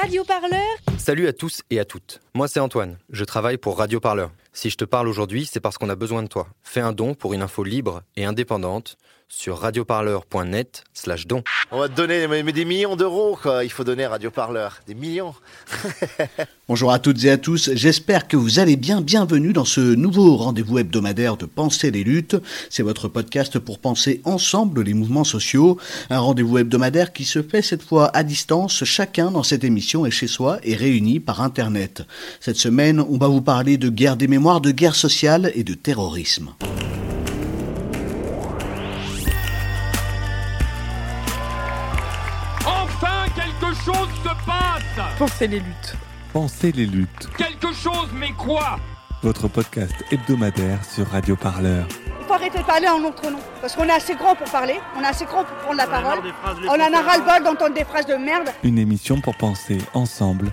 Radio Parleur Salut à tous et à toutes. Moi c'est Antoine, je travaille pour Radio Parleur. Si je te parle aujourd'hui, c'est parce qu'on a besoin de toi. Fais un don pour une info libre et indépendante sur radioparleur.net slash don. On va te donner mais, des millions d'euros, quoi. Il faut donner à Radio Parleur. Des millions. Bonjour à toutes et à tous, j'espère que vous allez bien. Bienvenue dans ce nouveau rendez-vous hebdomadaire de Penser les luttes. C'est votre podcast pour penser ensemble les mouvements sociaux. Un rendez-vous hebdomadaire qui se fait cette fois à distance. Chacun dans cette émission est chez soi et réuni par Internet. Cette semaine, on va vous parler de guerre des mémoires, de guerre sociale et de terrorisme. Enfin, quelque chose se passe Pensez les luttes. Pensez les luttes, Quelque chose, mais quoi? Votre podcast hebdomadaire sur Radio Parleur. Il faut arrêter de parler en notre nom. Parce qu'on est assez grand pour parler, on est assez grand pour prendre la parole. On en a ras-le-bol d'entendre des phrases de merde. Une émission pour penser ensemble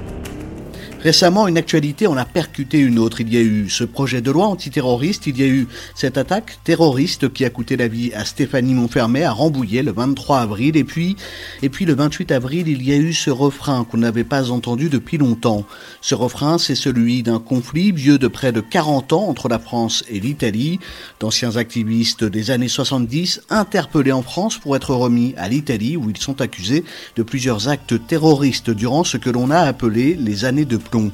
Récemment, une actualité en a percuté une autre. Il y a eu ce projet de loi antiterroriste, il y a eu cette attaque terroriste qui a coûté la vie à Stéphanie Montfermé à Rambouillet le 23 avril. Et puis, et puis le 28 avril, il y a eu ce refrain qu'on n'avait pas entendu depuis longtemps. Ce refrain, c'est celui d'un conflit vieux de près de 40 ans entre la France et l'Italie. D'anciens activistes des années 70 interpellés en France pour être remis à l'Italie où ils sont accusés de plusieurs actes terroristes durant ce que l'on a appelé les années de plomb.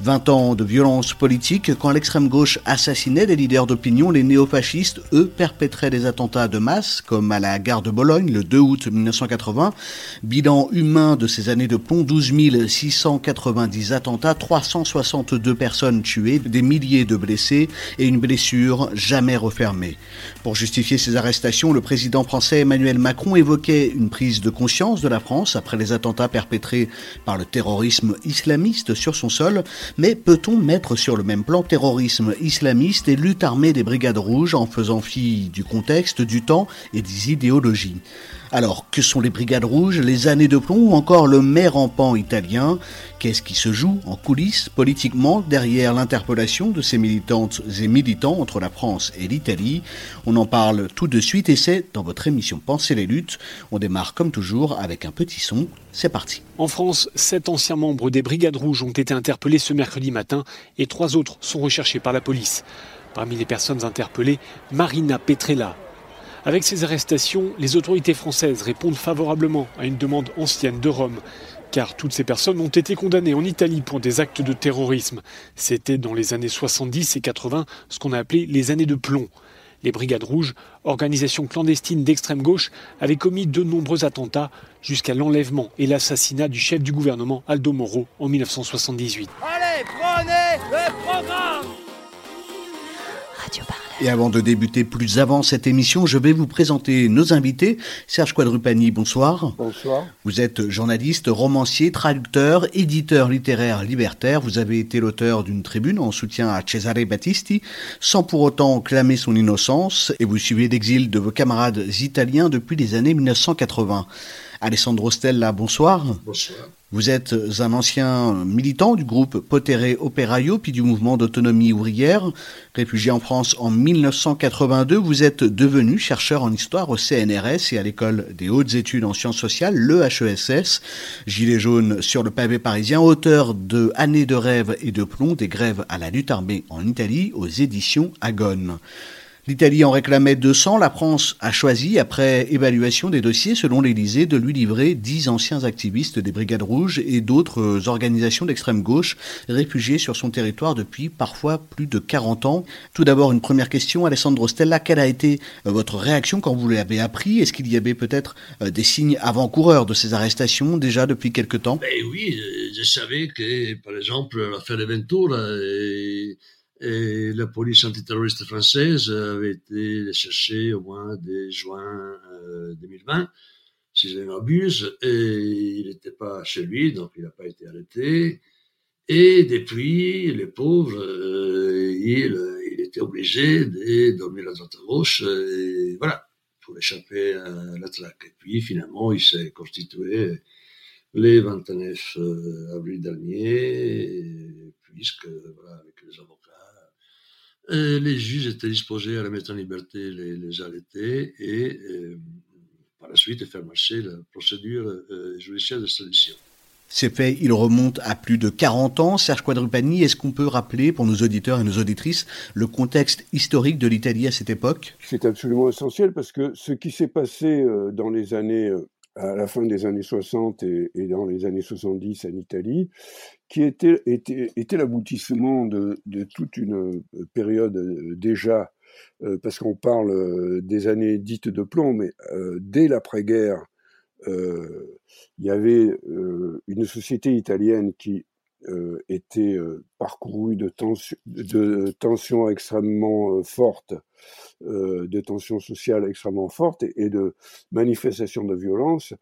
20 ans de violence politique, quand l'extrême gauche assassinait des leaders d'opinion, les néofascistes, eux, perpétraient des attentats de masse, comme à la gare de Bologne le 2 août 1980. Bilan humain de ces années de plomb, 12 690 attentats, 362 personnes tuées, des milliers de blessés et une blessure jamais refermée. Pour justifier ces arrestations, le président français Emmanuel Macron évoquait une prise de conscience de la France après les attentats perpétrés par le terrorisme islamiste sur son sol. Mais peut-on mettre sur le même plan terrorisme islamiste et lutte armée des brigades rouges en faisant fi du contexte, du temps et des idéologies? Alors, que sont les brigades rouges, les années de plomb ou encore le maire rampant italien? Qu'est-ce qui se joue en coulisses politiquement derrière l'interpellation de ces militantes et militants entre la France et l'Italie? On en parle tout de suite et c'est dans votre émission Pensez les luttes. On démarre comme toujours avec un petit son. C'est parti. En France, sept anciens membres des Brigades Rouges ont été interpellés ce mercredi matin et trois autres sont recherchés par la police. Parmi les personnes interpellées, Marina Petrella. Avec ces arrestations, les autorités françaises répondent favorablement à une demande ancienne de Rome, car toutes ces personnes ont été condamnées en Italie pour des actes de terrorisme. C'était dans les années 70 et 80 ce qu'on a appelé les années de plomb. Les Brigades Rouges, organisation clandestine d'extrême gauche, avaient commis de nombreux attentats jusqu'à l'enlèvement et l'assassinat du chef du gouvernement Aldo Moro en 1978. Allez, prenez le programme Radio Parleur. Et avant de débuter plus avant cette émission, je vais vous présenter nos invités. Serge Quadrupani, bonsoir. Bonsoir. Vous êtes journaliste, romancier, traducteur, éditeur littéraire libertaire. Vous avez été l'auteur d'une tribune en soutien à Cesare Battisti, sans pour autant clamer son innocence, et vous suivez l'exil de vos camarades italiens depuis les années 1980. Alessandro Stella, bonsoir. Bonsoir. Vous êtes un ancien militant du groupe Potere Operaio, puis du mouvement d'autonomie ouvrière. Réfugié en France en 1982, vous êtes devenu chercheur en histoire au CNRS et à l'école des hautes études en sciences sociales, le HESS. Gilet jaune sur le pavé parisien, auteur de Années de rêve et de plomb, des grèves à la lutte armée en Italie, aux éditions Agone. L'Italie en réclamait 200. La France a choisi, après évaluation des dossiers selon l'Élysée, de lui livrer 10 anciens activistes des Brigades Rouges et d'autres organisations d'extrême gauche réfugiés sur son territoire depuis parfois plus de 40 ans. Tout d'abord, une première question. Alessandro Stella, quelle a été euh, votre réaction quand vous l'avez appris? Est-ce qu'il y avait peut-être euh, des signes avant-coureurs de ces arrestations déjà depuis quelque temps? Ben oui, euh, je savais que, par exemple, l'affaire Ventura et, la police antiterroriste française avait été les chercher au mois de juin euh, 2020, si je ne m'abuse, et il n'était pas chez lui, donc il n'a pas été arrêté. Et depuis, le pauvre, euh, il, il était obligé de dormir à droite à gauche, et voilà, pour échapper à la traque. Et puis finalement, il s'est constitué les 29 avril dernier, puisque voilà, avec les les juges étaient disposés à la mettre en liberté les, les arrêtés et par la suite faire marcher la procédure euh, judiciaire d'extradition. Ces faits, ils remontent à plus de 40 ans. Serge Quadrupani, est-ce qu'on peut rappeler pour nos auditeurs et nos auditrices le contexte historique de l'Italie à cette époque? C'est absolument essentiel parce que ce qui s'est passé euh, dans les années, euh, à la fin des années 60 et, dans les années 70 en Italie, qui était, l'aboutissement de, toute une période déjà euh, parce qu'on parle euh, des années dites de plomb, mais euh, dès l'après-guerre, il y avait une société italienne qui était parcourue de tensions extrêmement fortes, de tensions sociales extrêmement fortes et, de manifestations de violence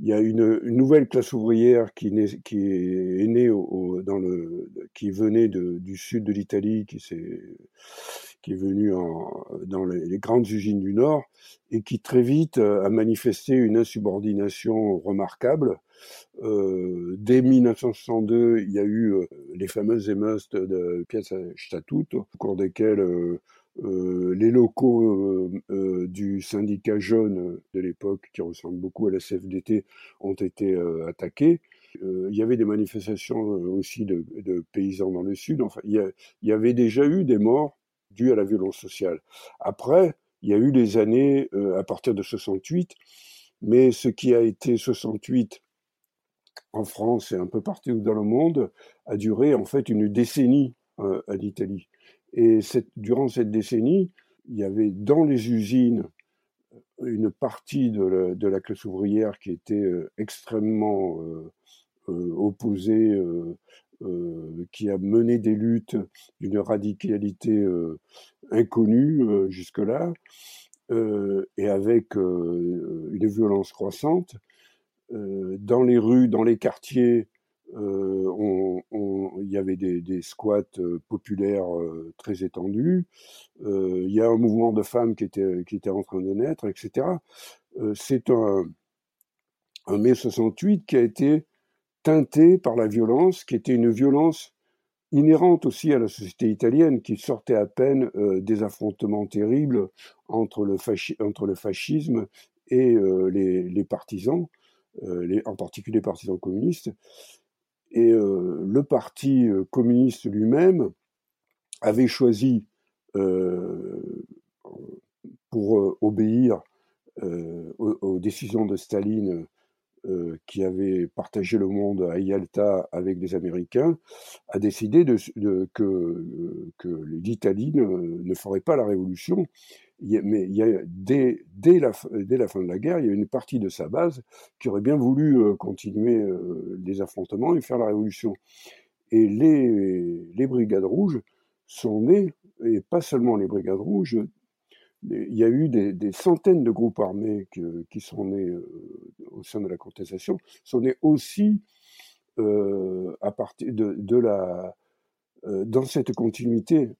il y a une, nouvelle classe ouvrière qui, est née dans le, qui venait du sud de l'Italie, qui, qui est venue en, dans les, grandes usines du Nord et qui très vite a manifesté une insubordination remarquable. Euh, dès 1962, il y a eu euh, les fameuses émeutes de Piazza Statuto, au cours desquelles euh, euh, les locaux euh, euh, du syndicat jaune de l'époque, qui ressemble beaucoup à la CFDT, ont été attaqués. il y avait des manifestations aussi de, paysans dans le sud. Enfin, il y, avait déjà eu des morts dues à la violence sociale. Après, il y a eu des années à partir de 68, mais ce qui a été 68 en France et un peu partout dans le monde a duré en fait une décennie à l'Italie. Et durant cette décennie, il y avait dans les usines une partie de la, classe ouvrière qui était euh, extrêmement euh, euh, opposée, qui a mené des luttes d'une radicalité inconnue jusque-là, et avec une violence croissante. dans les rues, dans les quartiers, euh, il y avait des, squats euh, populaires euh, très étendus. il y a un mouvement de femmes qui était, en train de naître, etc. C'est un, mai 68 qui a été teinté par la violence, qui était une violence inhérente aussi à la société italienne, qui sortait à peine des affrontements terribles entre le, fascisme et les, partisans, en particulier les partisans communistes. Et euh, le parti euh, communiste lui-même avait choisi, euh, pour obéir aux, décisions de Staline, qui avait partagé le monde à Yalta avec les Américains, a décidé que, l'Italie ne, ferait pas la révolution mais dès, la, fin de la guerre, il y a une partie de sa base qui aurait bien voulu euh, continuer euh, les affrontements et faire la révolution. Et les, brigades rouges sont nées, et pas seulement les brigades rouges, il y a eu des, centaines de groupes armés qui sont nés euh, au sein de la contestation, sont nés aussi à partir de la, dans cette continuité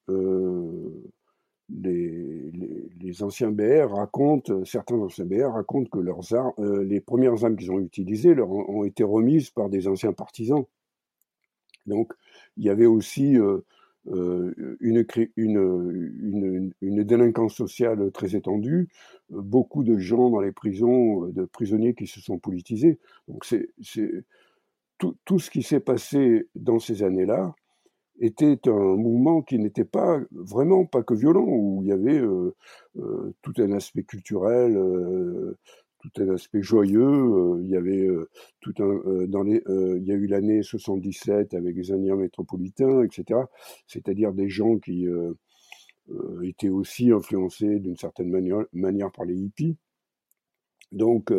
les, anciens BR racontent, certains anciens BR racontent que leurs armes, euh, les premières armes qu'ils ont utilisées leur ont, été remises par des anciens partisans. Donc, il y avait aussi euh, euh, une, une, délinquance sociale très étendue, beaucoup de gens dans les prisons, de prisonniers qui se sont politisés. Donc, c'est tout ce qui s'est passé dans ces années-là était un mouvement qui n'était pas vraiment pas que violent, où il y avait euh, euh, tout un aspect culturel, euh, tout un aspect joyeux. il y avait tout un dans les, il y a eu l'année 77 avec les Indiens métropolitains, etc. C'est-à-dire des gens qui étaient aussi influencés d'une certaine manière, manière par les hippies. Donc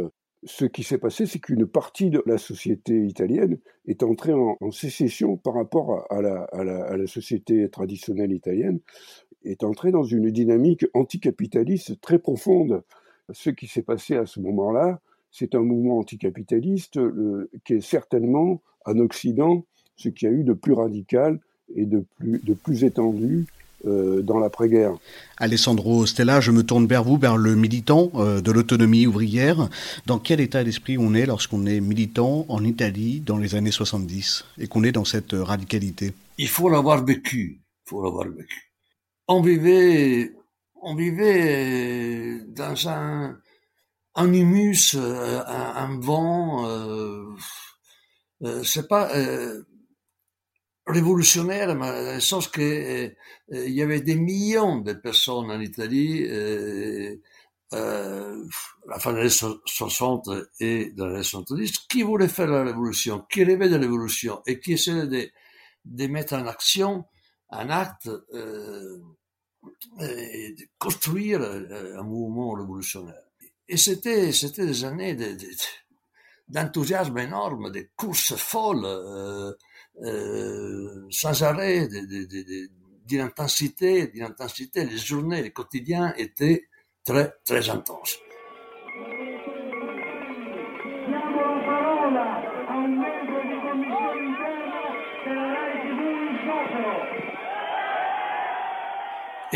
ce qui s'est passé, c'est qu'une partie de la société italienne est entrée en, sécession par rapport à la, société traditionnelle italienne, est entrée dans une dynamique anticapitaliste très profonde. Ce qui s'est passé à ce moment-là, c'est un mouvement anticapitaliste qui est certainement en Occident ce qu'il y a eu de plus radical et de plus, étendue euh, dans l'après-guerre. Alessandro Stella, je me tourne vers vous, vers le militant euh, de l'autonomie ouvrière. Dans quel état d'esprit on est lorsqu'on est militant en Italie dans les années 70 et qu'on est dans cette radicalité? Il faut l'avoir vécu. Il faut l'avoir vécu. On vivait, on vivait dans un, un humus, euh, un, vent. Euh, euh, c'est pas révolutionnaire, dans le sens que euh, il y avait des millions de personnes en Italie euh, euh, à la fin des années 60 et dans les années 70 qui voulaient faire la révolution, qui rêvaient de la révolution et qui essayaient de, de mettre en action un acte euh, et de construire un mouvement révolutionnaire. Et c'était c'était des années d'enthousiasme de, énorme, des courses folles. Euh, euh, sans arrêt, d'intensité, d'intensité. Les journées, les quotidiens étaient très, très intenses.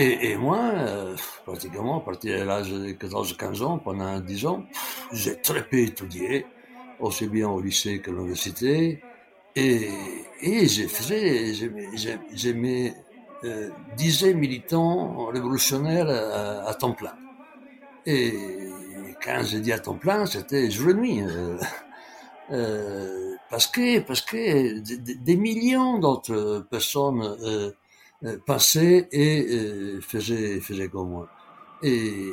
Et, moi, euh, pratiquement, à partir de l'âge de 14-15 ans, pendant 10 ans, j'ai très peu étudié, aussi bien au lycée qu'à l'université. Et, et faisais, je, me euh, disais militant révolutionnaire à, temps plein. Et quand je dis à temps plein, c'était jour et nuit. Euh, euh, parce que, parce que des, millions d'autres personnes euh, euh, passaient et euh, faisaient, faisaient comme moi. Et,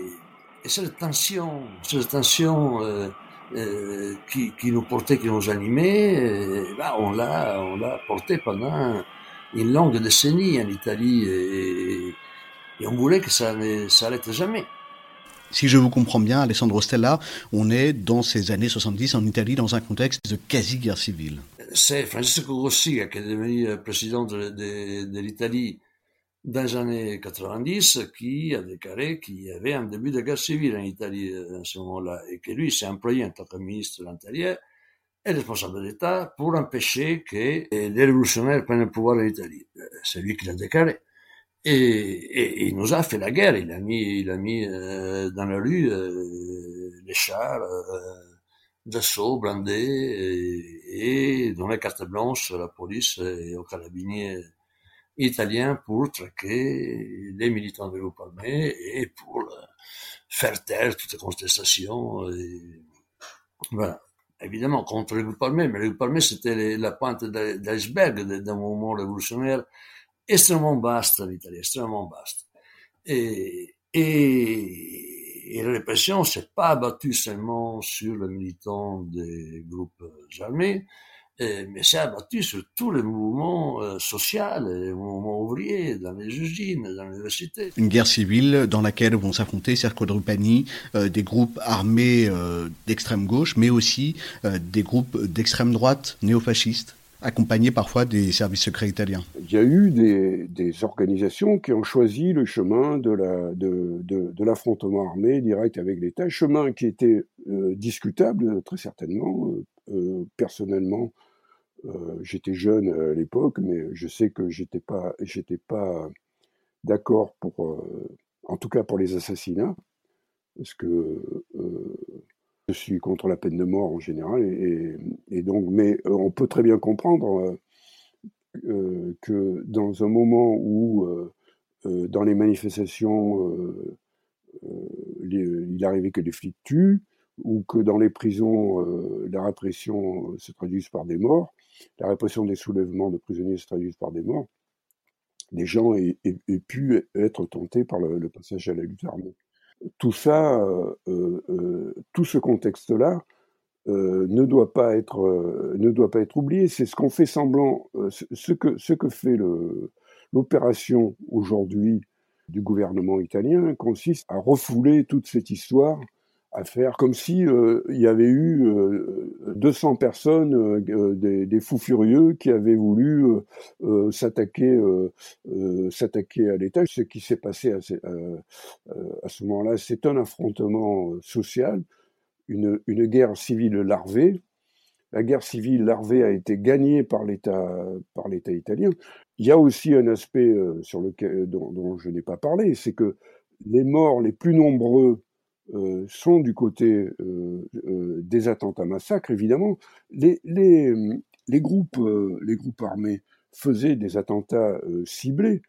et cette tension, cette tension euh, qui, qui, nous portait, qui nous animait, euh, bah, on l'a, on l'a porté pendant une longue décennie en Italie et, et on voulait que ça ne s'arrête jamais. Si je vous comprends bien, Alessandro Stella, on est dans ces années 70 en Italie dans un contexte de quasi-guerre civile. C'est Francesco Rossi qui est devenu président de, de, de l'Italie dans les années 90 qui a déclaré qu'il y avait un début de guerre civile en Italie à ce moment-là et que lui s'est employé en tant que ministre de l'Intérieur et responsable d'État pour empêcher que les révolutionnaires prennent le pouvoir en Italie. C'est lui qui l'a déclaré. Et, et, il nous a fait la guerre. Il a mis, il a mis euh, dans la rue euh, les chars euh, d'assaut blindés et, et donné carte blanche à la police et aux carabiniers italien pour traquer les militants de groupe armé et pour euh, faire taire toutes les contestations. Voilà. Évidemment, contre le groupe armé, mais le groupe armé, c'était la pointe d'iceberg d'un mouvement révolutionnaire extrêmement vaste en Italie, extrêmement vaste. Et, et, et la répression s'est pas abattue seulement sur les militants des groupes armés, mais c'est abattu sur tous les mouvements euh, sociaux, les mouvements ouvriers, dans les usines, dans l'université. Une guerre civile dans laquelle vont s'affronter, Serco Drupani, euh, des groupes armés euh, d'extrême gauche, mais aussi des groupes d'extrême droite néofascistes accompagnés parfois des services secrets italiens. Il y a eu des, des organisations qui ont choisi le chemin de, la, de, de, de l'affrontement armé direct avec l'État, chemin qui était discutable très certainement. personnellement, euh, j'étais jeune à l'époque, mais je sais que j'étais pas, j'étais pas d'accord pour, euh, en tout cas pour les assassinats, parce que euh, je suis contre la peine de mort en général, et donc, mais on peut très bien comprendre que dans un moment où, dans les manifestations, il arrivait que des flics tuent, ou que dans les prisons, la répression se traduise par des morts, la répression des soulèvements de prisonniers se traduise par des morts, les gens aient, pu être tentés par le, passage à la lutte armée. Tout ça, euh, euh, euh, tout ce contexte-là, ne doit pas être ne doit pas être oublié. C'est ce qu'on fait semblant, ce que ce que fait l'opération aujourd'hui du gouvernement italien consiste à refouler toute cette histoire à faire comme si euh, il y avait eu 200 euh, personnes, euh, des, fous furieux qui avaient voulu s'attaquer s'attaquer à l'État. Ce qui s'est passé à, ce moment-là, c'est un affrontement social, une, guerre civile larvée, la guerre civile larvée a été gagnée par l'État italien. Il y a aussi un aspect sur lequel dont, dont je n'ai pas parlé, c'est que les morts les plus nombreux euh, sont du côté euh, euh, des attentats massacres, évidemment. Les, les, groupes, les groupes armés faisaient des attentats ciblés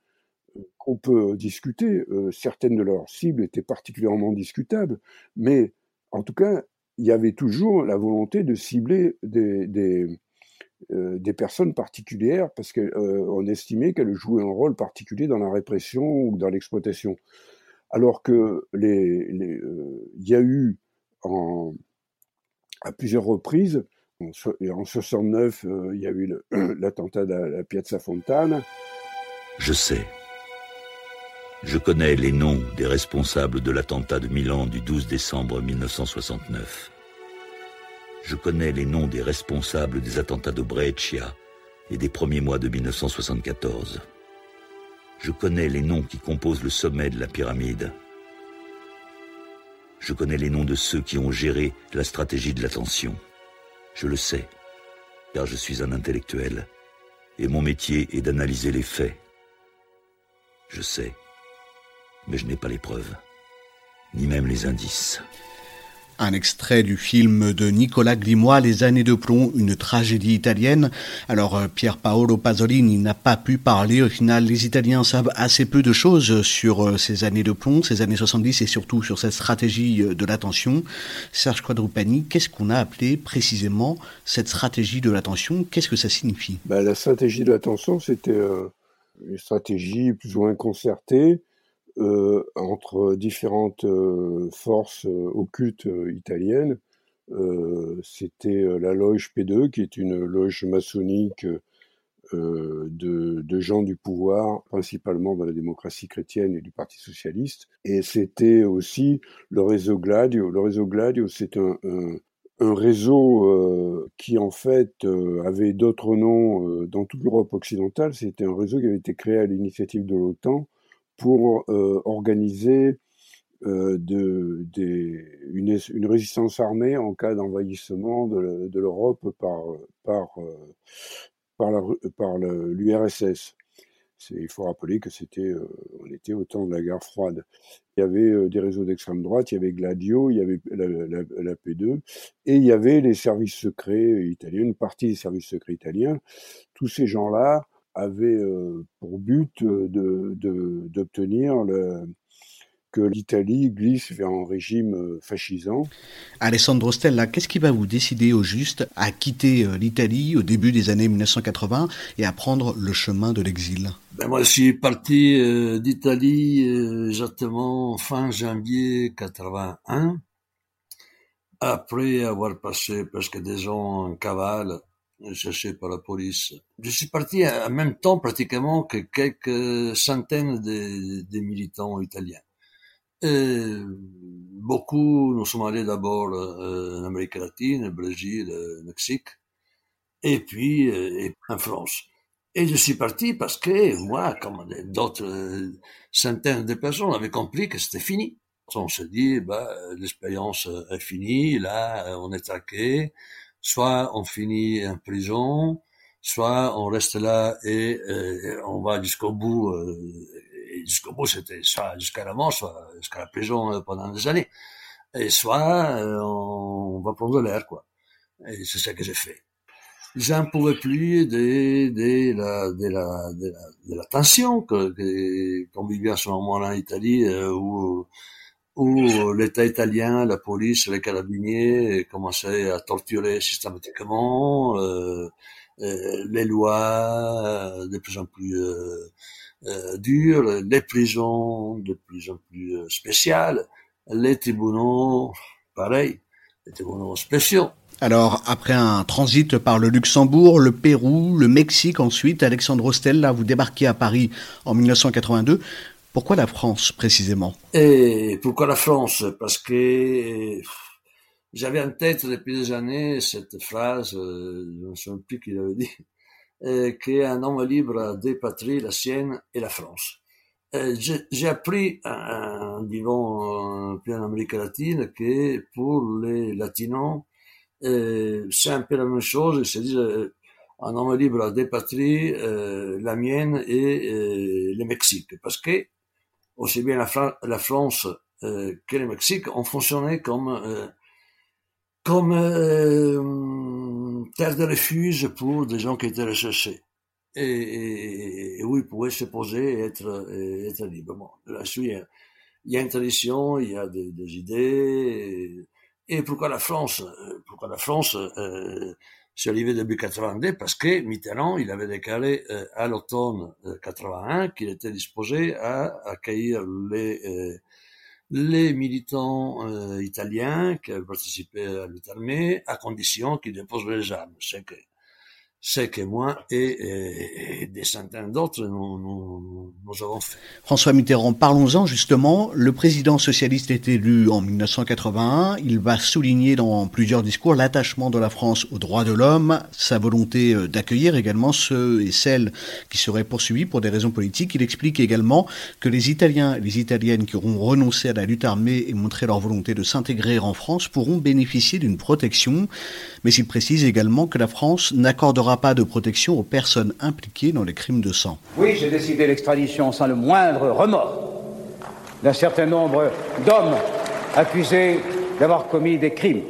qu'on peut discuter. certaines de leurs cibles étaient particulièrement discutables, mais en tout cas, il y avait toujours la volonté de cibler des, des, personnes particulières parce qu'on estimait qu'elles jouaient un rôle particulier dans la répression ou dans l'exploitation. Alors que les, euh, il y a eu à plusieurs reprises, en, en 69, euh, il y a eu l'attentat de la Piazza Fontana. Je sais. Je connais les noms des responsables de l'attentat de Milan du 12 décembre 1969. Je connais les noms des responsables des attentats de Brescia et des premiers mois de 1974. Je connais les noms qui composent le sommet de la pyramide. Je connais les noms de ceux qui ont géré la stratégie de l'attention. Je le sais, car je suis un intellectuel, et mon métier est d'analyser les faits. Je sais mais je n'ai pas les preuves, ni même les indices. Un extrait du film de Nicolas Glimois, Les années de plomb, une tragédie italienne. Alors euh, Pier Paolo Pasolini n'a pas pu parler. Au final, les Italiens savent assez peu de choses sur euh, ces années de plomb, ces années 70 et surtout sur cette stratégie euh, de l'attention. Serge Quadrupani, qu'est-ce qu'on a appelé précisément cette stratégie de l'attention? Qu'est-ce que ça signifie? Ben, La stratégie de l'attention, c'était une stratégie plus ou moins concertée entre différentes euh, forces euh, occultes italiennes. C'était la loge P2, qui est une loge maçonnique de, de, gens du pouvoir, principalement dans la démocratie chrétienne et du Parti socialiste. Et c'était aussi le réseau Gladio. Le réseau Gladio, c'est un, réseau euh, qui en fait euh, avait d'autres noms euh, dans toute l'Europe occidentale. C'était un réseau qui avait été créé à l'initiative de l'OTAN pour euh, organiser euh, une, résistance armée en cas d'envahissement de, l'Europe par, euh, l'URSS. Il faut rappeler que c'était, on était au temps de la guerre froide. Il y avait des réseaux d'extrême droite, il y avait Gladio, il y avait la, la, la, P2, et il y avait les services secrets italiens, une partie des services secrets italiens. Tous ces gens-là avait euh, pour but d'obtenir de, de, que l'Italie glisse vers un régime euh, fascisant. Alessandro Stella, qu'est-ce qui va vous décider au juste à quitter euh, l'Italie au début des années 1980 et à prendre le chemin de l'exil? Ben Moi, je suis parti euh, d'Italie euh, exactement fin janvier 81, après avoir passé presque des ans en cavale cherché par la police. Je suis parti en même temps pratiquement que quelques centaines de, militants italiens. Et beaucoup, nous sommes allés d'abord euh, en Amérique latine, Brésil, Mexique, et puis euh, en France. Et je suis parti parce que moi, comme d'autres euh, centaines de personnes, avaient compris que c'était fini. On se dit, bah, l'expérience est finie, là, on est traqué, soit on finit en prison, soit on reste là et, euh, on va jusqu'au bout. Euh, jusqu'au bout, c'était soit jusqu'à la mort, soit jusqu'à la prison euh, pendant des années. Et soit euh, on, va prendre l'air, quoi. Et c'est ça que j'ai fait. J'en pouvais plus de, de, la, de, la, de, la, tension que, que, qu'on vivait à ce moment-là en Italie, où où l'État italien, la police, les carabiniers commençaient à torturer systématiquement, euh, euh, les lois euh, de plus en plus euh, euh, dures, les prisons de plus en plus euh, spéciales, les tribunaux, pareil, les tribunaux spéciaux. Alors, après un transit par le Luxembourg, le Pérou, le Mexique ensuite, Alexandre Stella, vous débarquez à Paris en 1982. Pourquoi la France précisément? Et pourquoi la France? Parce que j'avais en tête depuis des années cette phrase, euh, je ne sais plus qui l'avait dit, euh, qu'un homme libre a deux patries, la sienne et la France. Euh, j'ai appris en vivant en Amérique latine que pour les latinos, c'est un peu la même chose. Disent, un homme libre a deux patries, la mienne et le Mexique, parce que aussi bien la, France que le Mexique ont fonctionné comme comme terre de refuge pour des gens qui étaient recherchés et, où ils pouvaient se poser et être, être libres. là-dessus, il y a une tradition, il y a des, idées. Et, pourquoi la France Pourquoi la France euh, s'est arrivée début 82 Parce que Mitterrand, il avait déclaré euh, à l'automne 81 euh, qu'il était disposé à accueillir les euh, les militants euh, italiens qui avaient participé à lutte armée à condition qu'ils déposent les armes. C'est que c'est que moi et, des centaines d'autres nous, avons fait. François Mitterrand, parlons-en justement. Le président socialiste est élu en 1981. Il va souligner dans plusieurs discours l'attachement de la France aux droits de l'homme, sa volonté euh, d'accueillir également ceux et celles qui seraient poursuivis pour des raisons politiques. Il explique également que les Italiens et les Italiennes qui auront renoncé à la lutte armée et montré leur volonté de s'intégrer en France pourront bénéficier d'une protection. Mais il précise également que la France n'accordera pas de protection aux personnes impliquées dans les crimes de sang. Oui, j'ai décidé l'extradition sans le moindre remords d'un certain nombre d'hommes accusés d'avoir commis des crimes.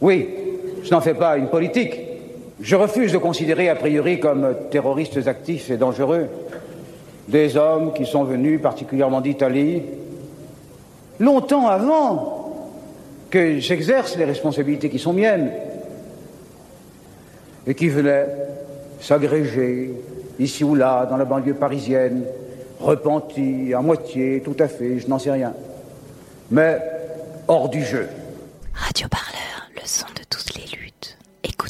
Oui, je n'en fais pas une politique. Je refuse de considérer a priori comme terroristes actifs et dangereux des hommes qui sont venus particulièrement d'Italie longtemps avant que j'exerce les responsabilités qui sont miennes et qui venaient s'agréger ici ou là dans la banlieue parisienne, repentis, à moitié, tout à fait, je n'en sais rien. Mais hors du jeu le son de toutes les luttes.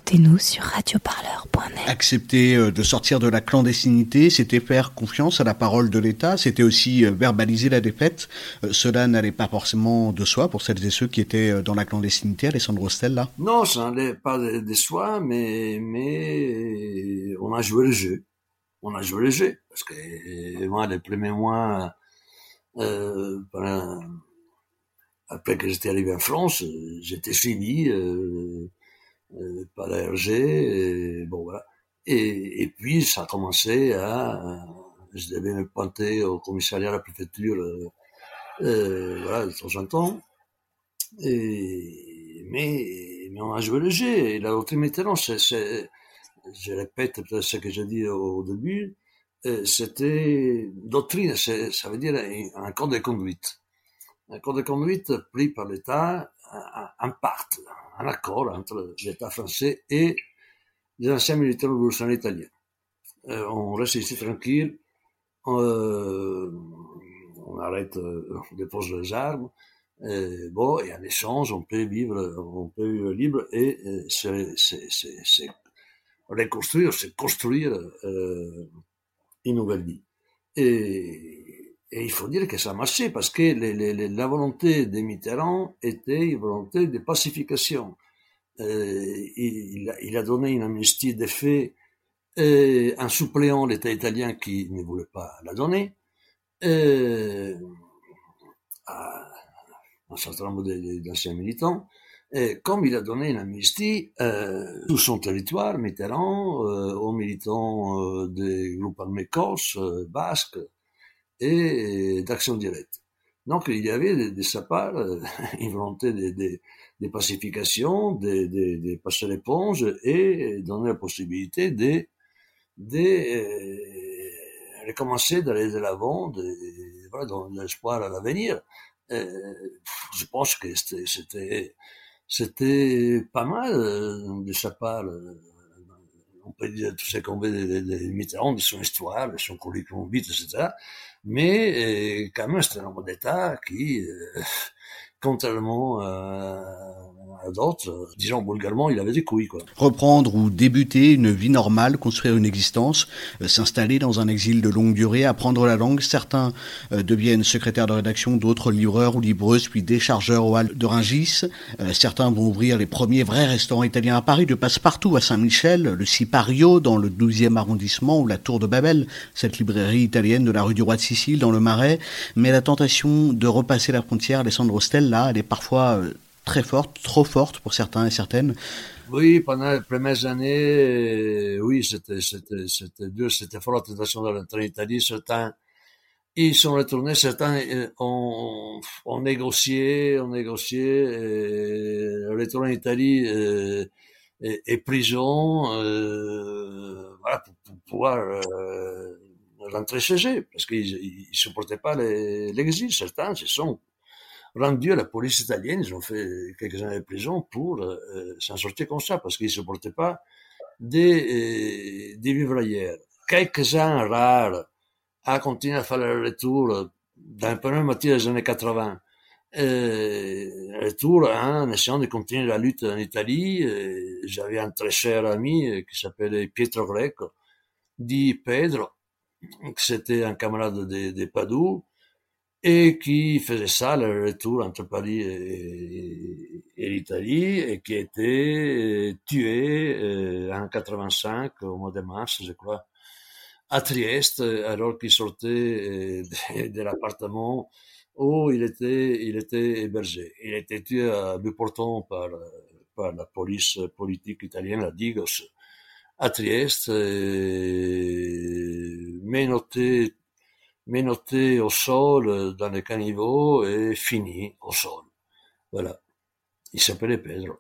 Écoutez-nous sur radioparleur.net. Accepter euh, de sortir de la clandestinité, c'était faire confiance à la parole de l'État, c'était aussi euh, verbaliser la défaite. Euh, cela n'allait pas forcément de soi pour celles et ceux qui étaient dans la clandestinité, Alessandro Stella Non, ça n'allait pas de, soi, mais, mais on a joué le jeu. On a joué le jeu. Parce que moi, les premiers mois, euh, après que j'étais arrivé en France, j'étais suivi. Euh, euh, par la RG, et bon voilà. Et, et puis ça a commencé à, je devais me pointer au commissariat à la préfecture, euh, euh, voilà, de temps en temps. Mais, mais on a joué le jeu. Et la doctrine Mitterrand, c'est, je répète ce que j'ai dit au, début, euh, c'était doctrine, ça veut dire un code de conduite. Un code de conduite pris par l'État, un part, un accord entre l'État français et les anciens militaires révolutionnaires italiens. Euh, on reste ici tranquille, euh, on arrête, euh, on dépose les armes, et bon, et en échange, on peut vivre, on peut vivre libre et c'est, c'est, reconstruire, c'est construire euh, une nouvelle vie. Et et il faut dire que ça a marché parce que la volonté de Mitterrand était une volonté de pacification. Euh, il, a donné une amnistie des faits euh, en suppléant l'État italien qui ne voulait pas la donner. Euh, à un certain nombre d'anciens militants. Et comme il a donné une amnistie euh, tout son territoire, Mitterrand, euh, aux militants euh, des groupes armés corses, euh, basques, et d'action directe. Donc il y avait de, de sa part euh, une volonté de, de, de pacification, de, de, de, passer l'éponge et donner la possibilité de, de euh, recommencer d'aller de l'avant, de, voilà, dans l'espoir à l'avenir. Euh, je pense que c'était c'était pas mal euh, de sa part. On peut dire tout ce qu'on veut de, de, Mitterrand, de son histoire, de son curriculum vitae, etc mais euh, quand même c'est un homme d'État qui, euh, contrairement à d'autres, disons vulgairement, il avait des couilles. Quoi. Reprendre ou débuter une vie normale, construire une existence, euh, s'installer dans un exil de longue durée, apprendre la langue. Certains euh, deviennent secrétaires de rédaction, d'autres livreurs ou livreuses, puis déchargeurs au hall de Ringis. Euh, certains vont ouvrir les premiers vrais restaurants italiens à Paris, de passe-partout à Saint-Michel, le Sipario dans le 12e arrondissement ou la Tour de Babel, cette librairie italienne de la rue du Roi de Sicile dans le Marais. Mais la tentation de repasser la frontière, Alessandro Stella, elle est parfois très forte, trop forte pour certains et certaines. Oui, pendant les premières années, oui, c'était, dur, c'était fort la tentation de rentrer en Italie. Certains, ils sont retournés, certains ont, ont négocié, ont négocié, et retour en Italie et, prison, euh, voilà, pour, pouvoir euh, rentrer chez eux, parce qu'ils ils supportaient pas l'exil. Certains se sont rendus à la police italienne, ils ont fait quelques années de prison pour euh, s'en sortir comme ça, parce qu'ils supportaient pas des, des vivrières. Quelques-uns rares a continué à faire le retour dans le premier moitié des années 80. Euh, retour hein, en essayant de continuer la lutte en Italie. J'avais un très cher ami qui s'appelait Pietro Greco, dit Pedro, c'était un camarade de, de Padoue, et qui faisait ça, le retour entre Paris et, l'Italie, et qui a été tué euh, en 85, au mois de mars, je crois, à Trieste, alors qu'il sortait de, de l'appartement où il était, il était hébergé. Il a été tué à Buporton par, par la police politique italienne, la Digos, à Trieste, menotté, menotté au sol dans les caniveaux et fini au sol. Voilà. Il s'appelait Pedro.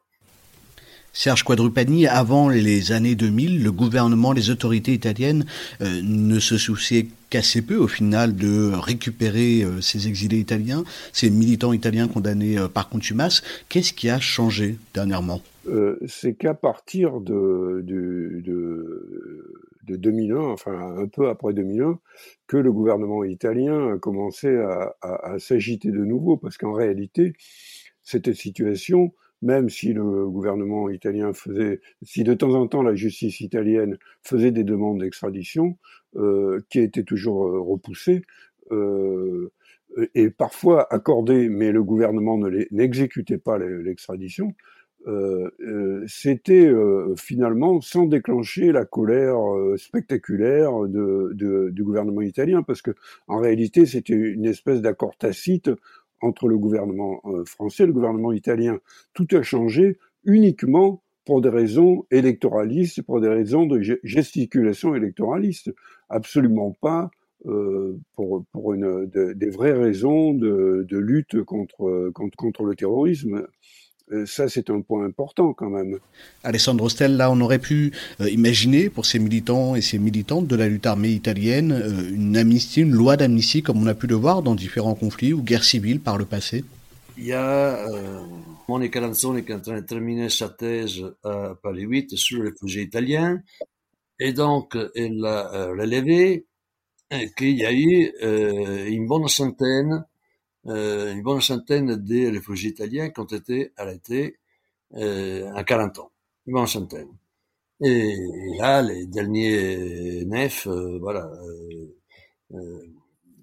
Serge Quadrupani, avant les années 2000, le gouvernement, les autorités italiennes euh, ne se souciaient qu'assez peu au final de récupérer euh, ces exilés italiens, ces militants italiens condamnés euh, par contumace. Qu'est-ce qui a changé dernièrement? C'est qu'à partir de, de, de, 2001, enfin un peu après 2001, que le gouvernement italien a commencé à, s'agiter de nouveau, parce qu'en réalité, cette situation même si le gouvernement italien faisait, si de temps en temps la justice italienne faisait des demandes d'extradition, euh, qui étaient toujours euh, repoussées, euh, et parfois accordées, mais le gouvernement n'exécutait pas l'extradition, c'était euh, finalement sans déclencher la colère spectaculaire de, de, du gouvernement italien, parce que en réalité c'était une espèce d'accord tacite entre le gouvernement euh, français et le gouvernement italien. Tout a changé uniquement pour des raisons électoralistes, pour des raisons de gesticulation électoraliste, absolument pas euh, pour, pour une, des vraies raisons de, de lutte contre, contre le terrorisme. Euh, ça, c'est un point important quand même. Alessandro Stel, là, on aurait pu euh, imaginer pour ces militants et ces militantes de la lutte armée italienne euh, une amnistie, une loi d'amnistie, comme on a pu le voir dans différents conflits ou guerres civiles par le passé. Il y a Monica Lanzoni qui est en train de terminer sa thèse à Paris 8 sur les réfugiés italiens. Et donc, elle a relevé qu'il y a eu une bonne centaine euh, une bonne centaine de réfugiés italiens qui ont été arrêtés euh, en 40 ans. Une bonne centaine. Et, là, les derniers neuf, euh, voilà, euh, euh,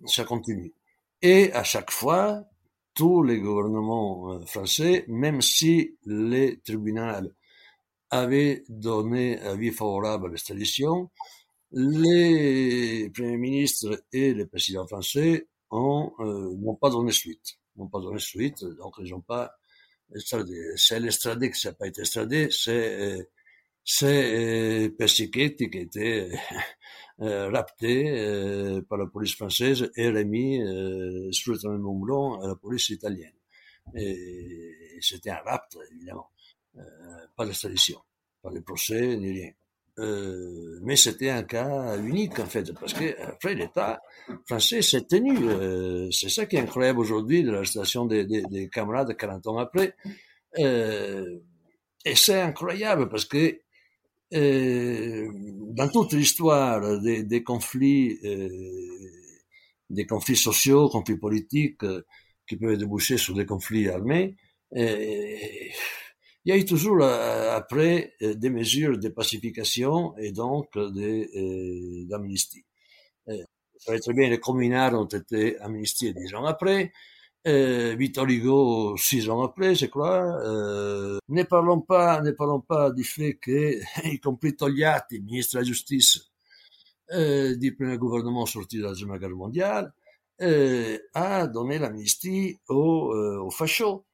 ça continue. Et à chaque fois, tous les gouvernements français, même si les tribunaux avaient donné avis favorable à l'extradition, les premiers ministres et les présidents français euh, n'ont pas donné suite. Pas donné suite, donc ils n'ont pas extradé. C'est l'extradé qui n'a pas été extradé, c'est euh, c'est euh, Persichetti qui a été euh, rapté par la police française et remis sous le traitement moulon à la police italienne. Et c'était un rapt, évidemment. Pas d'extradition, pas de procès, ni rien. Euh, mais c'était un cas unique en fait, parce que après l'État français s'est tenu. Euh, c'est ça qui est incroyable aujourd'hui de l'arrestation des, des, des, camarades 40 ans après. Euh, et c'est incroyable parce que euh, dans toute l'histoire des, des, conflits, euh, des conflits sociaux, conflits politiques qui peuvent déboucher sur des conflits armés, il y a eu toujours euh, après euh, des mesures de pacification et donc euh, d'amnistie. Vous savez très bien, les communards ont été amnistiés dix ans après, euh, Victor Hugo six ans après, je crois. Euh, ne parlons pas, ne parlons pas du fait que, y compris Togliatti, ministre de la Justice euh, du premier gouvernement sorti de la Deuxième Guerre mondiale, a donné l'amnistie aux, aux fachos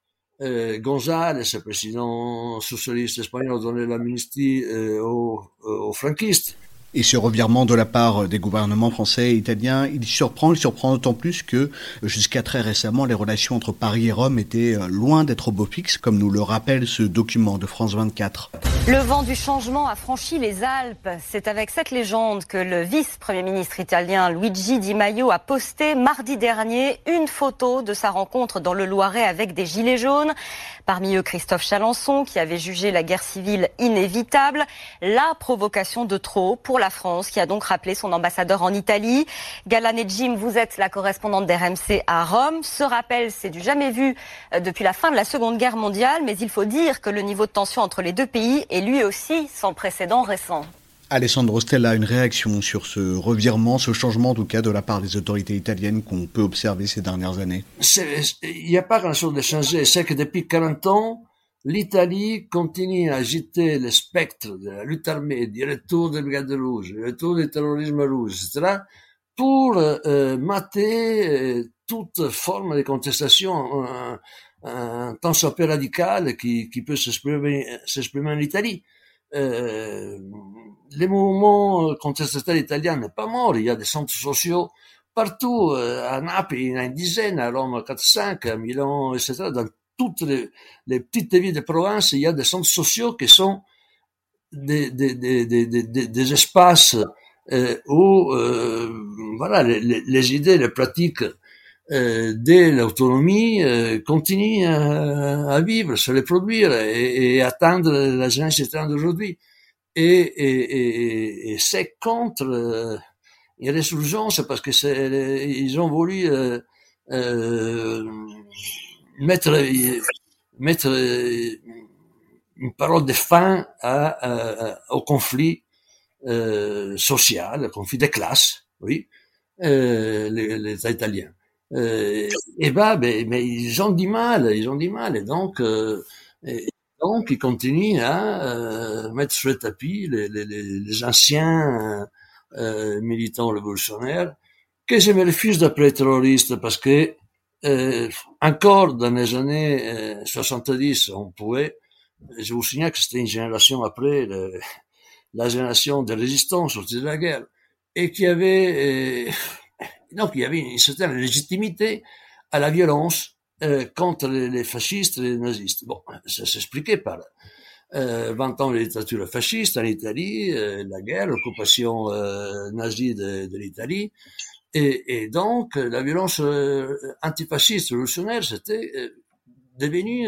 euh, González, le président socialiste espagnol, donné l'amnistie euh, aux franquistes. Et ce revirement de la part des gouvernements français et italiens, il surprend, il surprend d'autant plus que jusqu'à très récemment, les relations entre Paris et Rome étaient loin d'être au beau fixe, comme nous le rappelle ce document de France 24. Le vent du changement a franchi les Alpes. C'est avec cette légende que le vice-premier ministre italien Luigi Di Maio a posté mardi dernier une photo de sa rencontre dans le Loiret avec des gilets jaunes. Parmi eux, Christophe Chalençon, qui avait jugé la guerre civile inévitable, la provocation de trop pour la France, qui a donc rappelé son ambassadeur en Italie. Galan et Jim, vous êtes la correspondante d'RMC à Rome. Ce rappel, c'est du jamais vu euh, depuis la fin de la Seconde Guerre mondiale, mais il faut dire que le niveau de tension entre les deux pays est lui aussi sans précédent récent. Alessandro Stella, une réaction sur ce revirement, ce changement en tout cas de la part des autorités italiennes qu'on peut observer ces dernières années? Il n'y a pas grand-chose de changé. C'est que depuis 40 ans, l'Italie continue à agiter le spectre de la lutte armée, du retour des brigades rouges, du retour du terrorisme rouge, etc., pour euh, mater euh, toute forme de contestation, un, un tant soit peu radical qui, qui peut s'exprimer en Italie. Euh, les mouvements contestataires italiens n'est pas mort. Il y a des centres sociaux partout. Euh, à Naples, il y en a une dizaine, à Rome, 4-5, à Milan, etc. toutes les, petites villes de province, il y a des centres sociaux qui sont des, espaces où voilà, les, idées, les pratiques euh, de l'autonomie euh, continuent à, vivre, se reproduire et, et atteindre la jeunesse d'aujourd'hui. Et, et, et c'est contre euh, une résurgence parce que ils ont voulu mettre mettre une parole de fin au conflit euh, social, au conflit des classes, oui, euh, les, les Italiens. Euh, et ben, ben, mais ils ont du mal, ils ont du mal, et donc euh, donc, ils continuent à euh, mettre sur le tapis les, anciens euh, militants révolutionnaires que je me refuse d'appeler terroristes parce que euh, encore dans les années 70, on pouvait, je vous signale que c'était une génération après le, la génération des résistants sortis de la guerre et qui avait donc il y avait une certaine légitimité à la violence euh, contre les, les, fascistes et les nazistes. Bon, ça s'expliquait par euh, 20 ans de dictature fasciste en Italie, euh, la guerre, l'occupation euh, nazie de, de l'Italie, et, et, donc la violence euh, antifasciste révolutionnaire, c'était euh, devenu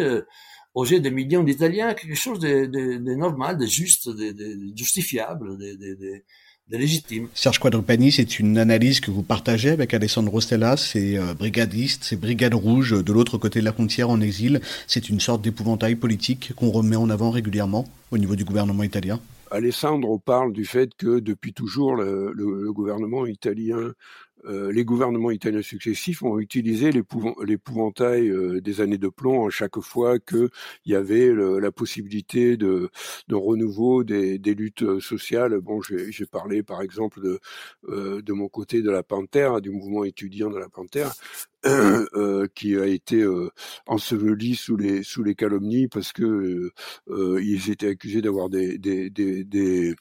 aux yeux des millions d'Italiens quelque chose de, de, de, normal, de juste, de, de justifiable, de, de, légitime. Serge Quadrupani, c'est une analyse que vous partagez avec Alessandro Stella, ces euh, brigadistes, ces brigades rouges de l'autre côté de la frontière en exil. C'est une sorte d'épouvantail politique qu'on remet en avant régulièrement au niveau du gouvernement italien Alessandro parle du fait que depuis toujours le, le, le gouvernement italien euh, les gouvernements italiens successifs ont utilisé l'épouvantail euh, des années de plomb à chaque fois qu'il y avait la possibilité de, renouveau des, luttes euh, sociales. Bon, j'ai parlé par exemple de, euh, de mon côté de la Panthère, du mouvement étudiant de la Panthère, euh, qui a été euh, enseveli sous les sous les calomnies parce que euh, ils étaient accusés d'avoir des des, des, des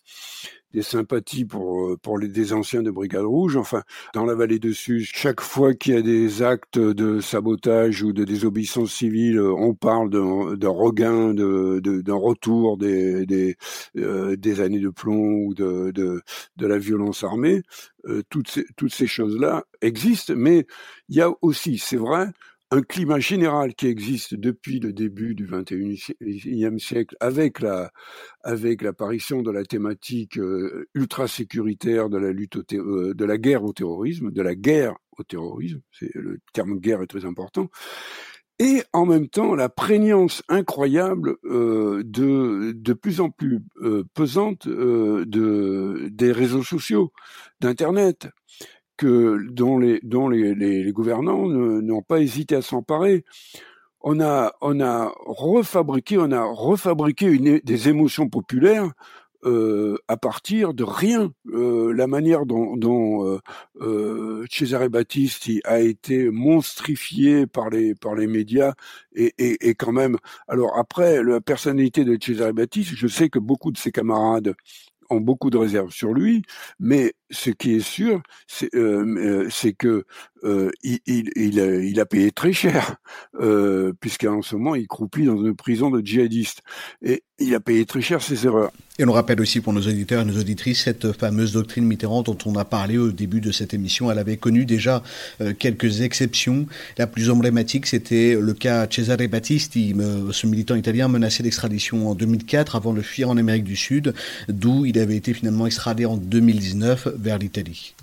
des sympathies pour euh, pour les des anciens de Brigade Rouge. Enfin, dans la vallée de Suse, chaque fois qu'il y a des actes de sabotage ou de désobéissance civile, euh, on parle d'un regain, de d'un retour des des, euh, des années de plomb ou de de, de la violence armée. Euh, toutes ces toutes ces choses là existent, mais il y a aussi, c'est vrai, un climat général qui existe depuis le début du XXIe siècle avec la avec l'apparition de la thématique euh, ultra sécuritaire de la lutte au euh, de la guerre au terrorisme, de la guerre au terrorisme, le terme guerre est très important. Et en même temps, la prégnance incroyable euh, de de plus en plus euh, pesante euh, de des réseaux sociaux, d'internet, dont les gouvernants n'ont pas hésité à s'emparer. On a refabriqué on a refabriqué des émotions populaires euh, à partir de rien. Euh, la manière dont, dont euh, euh Cesare Battisti a été monstrifié par les médias et, quand même. Alors après, la personnalité de Cesare Battisti, je sais que beaucoup de ses camarades ont beaucoup de réserves sur lui, mais ce qui est sûr, c'est euh, que euh, il, a, payé très cher, euh, puisqu'en ce moment, il croupit dans une prison de djihadistes. Et il a payé très cher ses erreurs. Et on rappelle aussi pour nos auditeurs et nos auditrices cette fameuse doctrine Mitterrand dont on a parlé au début de cette émission. Elle avait connu déjà euh, quelques exceptions. La plus emblématique, c'était le cas Cesare Battisti, ce militant italien menacé d'extradition en 2004 avant de fuir en Amérique du Sud, d'où il avait été finalement extradé en 2019 vers l'Italie.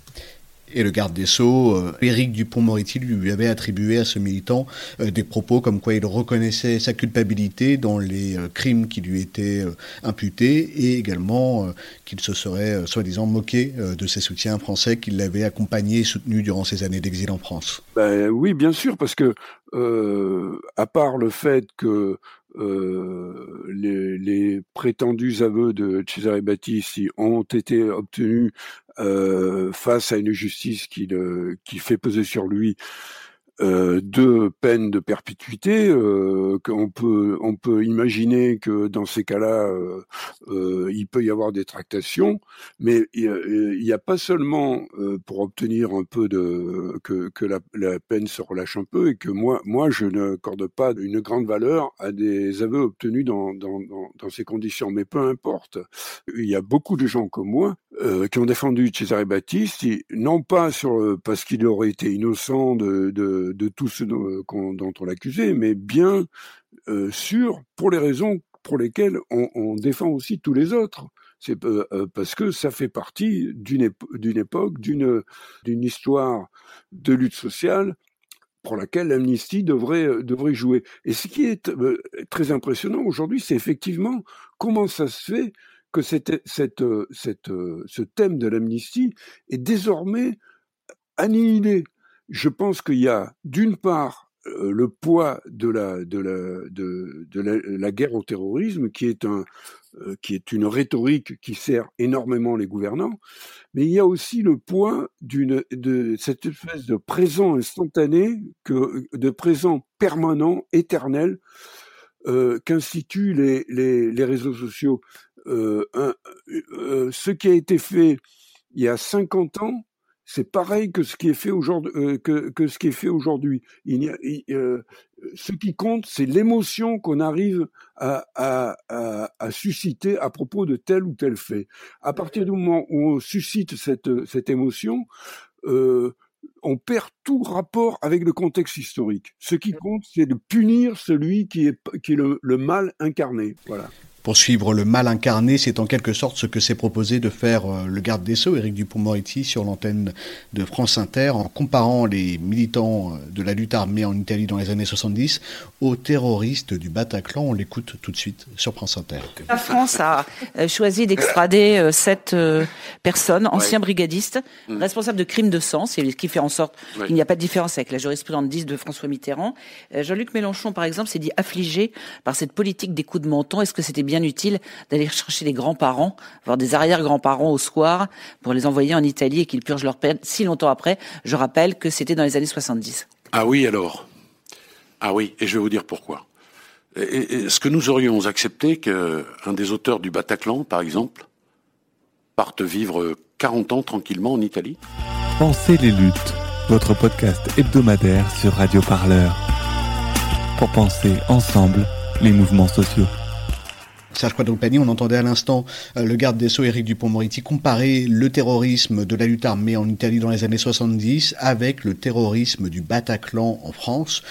Et le garde des Sceaux, euh, Éric Dupont-Moretti, lui avait attribué à ce militant euh, des propos comme quoi il reconnaissait sa culpabilité dans les euh, crimes qui lui étaient imputés et également qu'il se serait soi-disant moqué de ses soutiens français qui l'avaient accompagné et soutenu durant ses années d'exil en France. Ben, oui, bien sûr, parce que à part le fait que euh, les, prétendus aveux de Cesare Battisti ont été obtenus euh, face à une justice qui fait peser sur lui euh, deux peines de perpétuité. Euh, qu'on peut, on peut imaginer que dans ces cas-là, euh, euh il peut y avoir des tractations, mais il n'y a, pas seulement euh, pour obtenir un peu de que, que la, la, peine se relâche un peu et que moi, moi, je n'accorde pas une grande valeur à des aveux obtenus dans, dans, dans, dans ces conditions. Mais peu importe, il y a beaucoup de gens comme moi euh, qui ont défendu Cesare Battisti, non pas sur parce qu'il aurait été innocent de, de, de tout ce dont, dont on l'accusait, mais bien euh, sûr pour les raisons pour lesquelles on, défend aussi tous les autres. C'est euh, euh parce que ça fait partie d'une d'une époque, d'une histoire de lutte sociale pour laquelle l'amnistie devrait euh, devrait jouer. Et ce qui est euh, très impressionnant aujourd'hui, c'est effectivement comment ça se fait que ce thème de l'amnistie est désormais annihilé. Je pense qu'il y a d'une part le poids de la de la de, la, guerre au terrorisme qui est un qui est une rhétorique qui sert énormément les gouvernants, mais il y a aussi le poids d'une de cette espèce de présent instantané que de présent permanent éternel euh, qu'instituent les, les, réseaux sociaux. Euh, euh, ce qui a été fait il y a 50 ans, c'est pareil que ce qui est fait aujourd'hui. Ce qui compte, c'est l'émotion qu'on arrive à, susciter à propos de tel ou tel fait. À partir du moment où on suscite cette, émotion, euh, on perd tout rapport avec le contexte historique. Ce qui compte, c'est de punir celui qui est, qui est le, le mal incarné. Voilà. Pour suivre le mal incarné, c'est en quelque sorte ce que s'est proposé de faire euh, le garde des Sceaux, Éric Dupont-Moretti, sur l'antenne de France Inter, en comparant les militants euh, de la lutte armée en Italie dans les années 70 aux terroristes du Bataclan. On l'écoute tout de suite sur France Inter. La France a euh, choisi d'extrader sept personnes, anciens brigadistes, mm. responsables de crimes de sang, c'est ce qui fait en sorte qu'il n'y a pas de différence avec la jurisprudence 10 de François Mitterrand. Jean-Luc Mélenchon, par exemple, s'est dit affligé par cette politique des coups de menton. Est-ce que c'était bien utile d'aller chercher les grands-parents, voire des arrière-grands-parents au soir, pour les envoyer en Italie et qu'ils purgent leur peine si longtemps après. Je rappelle que c'était dans les années 70. Ah oui, alors Ah oui, et je vais vous dire pourquoi. Est-ce que nous aurions accepté qu'un des auteurs du Bataclan, par exemple, parte vivre 40 ans tranquillement en Italie Pensez les luttes, votre podcast hebdomadaire sur Radio Parleur. Pour penser ensemble les mouvements sociaux. Serge Quadrupani, on entendait à l'instant euh, le garde des Sceaux Éric Dupont-Moretti comparer le terrorisme de la lutte armée en Italie dans les années 70 avec le terrorisme du Bataclan en France.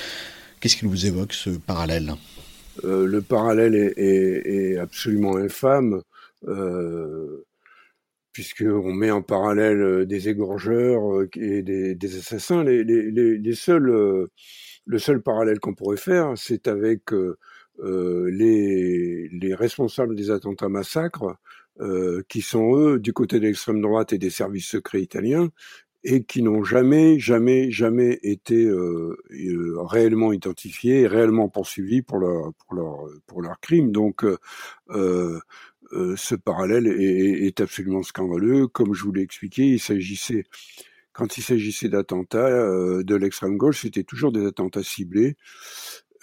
Qu'est-ce qui vous évoque ce parallèle? Euh, Le parallèle est, absolument infâme. Euh, puisqu'on met en parallèle des égorgeurs et des, assassins. Les, seuls, le seul parallèle qu'on pourrait faire, c'est avec les, les, responsables des attentats massacres, euh, qui sont eux du côté de l'extrême droite et des services secrets italiens, et qui n'ont jamais, jamais, jamais été euh, euh réellement identifiés réellement poursuivis pour leur, pour leur, crimes. Donc, euh, ce parallèle est, est, absolument scandaleux. Comme je vous l'ai expliqué, il s'agissait, quand il s'agissait d'attentats de l'extrême gauche, c'était toujours des attentats ciblés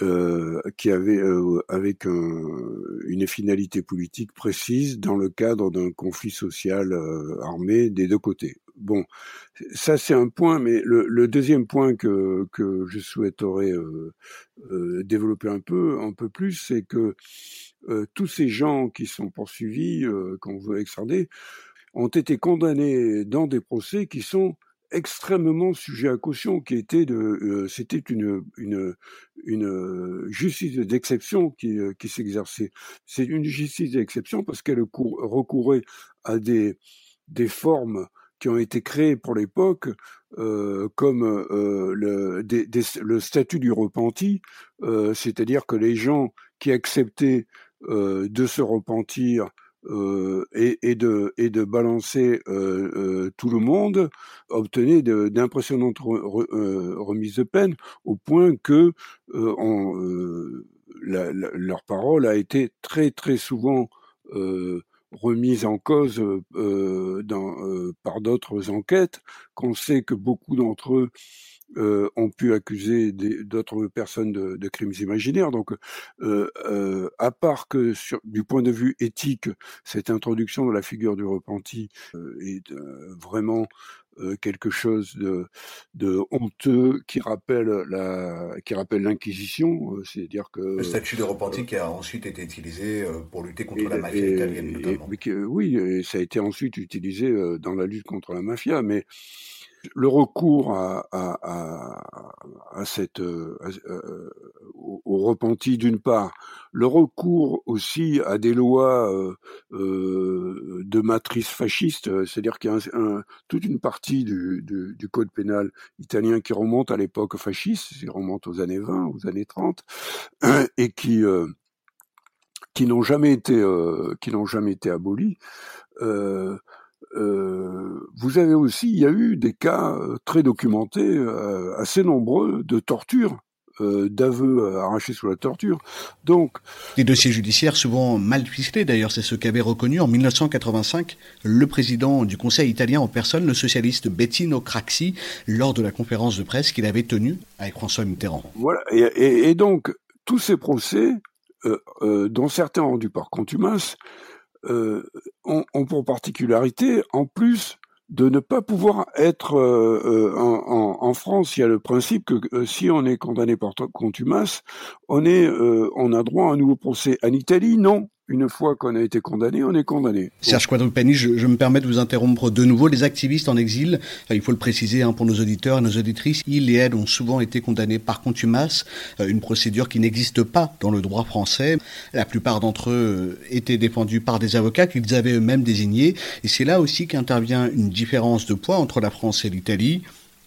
euh, qui avait euh, avec une finalité politique précise dans le cadre d'un conflit social euh, armé des deux côtés. Bon, ça c'est un point, mais le, le, deuxième point que, que je souhaiterais développer un peu, un peu plus, c'est que tous ces gens qui sont poursuivis, qu'on veut extrader, ont été condamnés dans des procès qui sont extrêmement sujet à caution, qui était de, euh, c'était une, une, euh, justice d'exception qui, euh, qui s'exerçait. C'est une justice d'exception parce qu'elle recourait à des, des formes qui ont été créées pour l'époque, comme le, le statut du repenti, c'est-à-dire que les gens qui acceptaient de se repentir euh, et, et, de, et de balancer euh, euh, tout le monde obtenait d'impressionnantes remises de peine au point que on, la, leur parole a été très très souvent remise en cause dans, par d'autres enquêtes, qu'on sait que beaucoup d'entre eux euh, ont pu accuser d'autres personnes de, de, crimes imaginaires. Donc, euh, euh, à part que sur, du point de vue éthique, cette introduction de la figure du repenti euh, est euh, vraiment quelque chose de, de, honteux qui rappelle la qui rappelle l'inquisition. C'est-à-dire que le statut de repenti qui a ensuite été utilisé pour lutter contre la mafia italienne notamment. mais oui et ça a été ensuite utilisé dans la lutte contre la mafia. Mais le recours à, à, à, cette, euh, euh, au, repenti d'une part, le recours aussi à des lois euh, euh de matrice fasciste, c'est-à-dire qu'il y a un, toute une partie du, du, du, code pénal italien qui remonte à l'époque fasciste, qui remonte aux années 20, aux années 30, et qui qui n'ont jamais été qui n'ont jamais été abolis. Euh, euh, vous avez aussi, il y a eu des cas euh, très documentés, euh, assez nombreux, de torture d'aveux arrachés sous la torture. Donc, des dossiers judiciaires souvent mal ficelés. D'ailleurs, c'est ce qu'avait reconnu en 1985 le président du Conseil italien en personne, le socialiste Bettino Craxi, lors de la conférence de presse qu'il avait tenue avec François Mitterrand. Voilà. Et, et donc, tous ces procès, dont certains rendus par contumace, euh, ont, pour particularité, en plus de ne pas pouvoir être euh, euh, en, France, il y a le principe que si on est condamné par contumace, on on a droit à un nouveau procès. En Italie, non une fois qu'on a été condamné, on est condamné. Serge Quadrupani, je, je, me permets de vous interrompre de nouveau. Les activistes en exil, euh, il faut le préciser hein, pour nos auditeurs et nos auditrices, ils et elles ont souvent été condamnés par contumace, euh, une procédure qui n'existe pas dans le droit français. La plupart d'entre eux euh, étaient défendus par des avocats qu'ils avaient eux-mêmes désignés. Et c'est là aussi qu'intervient une différence de poids entre la France et l'Italie.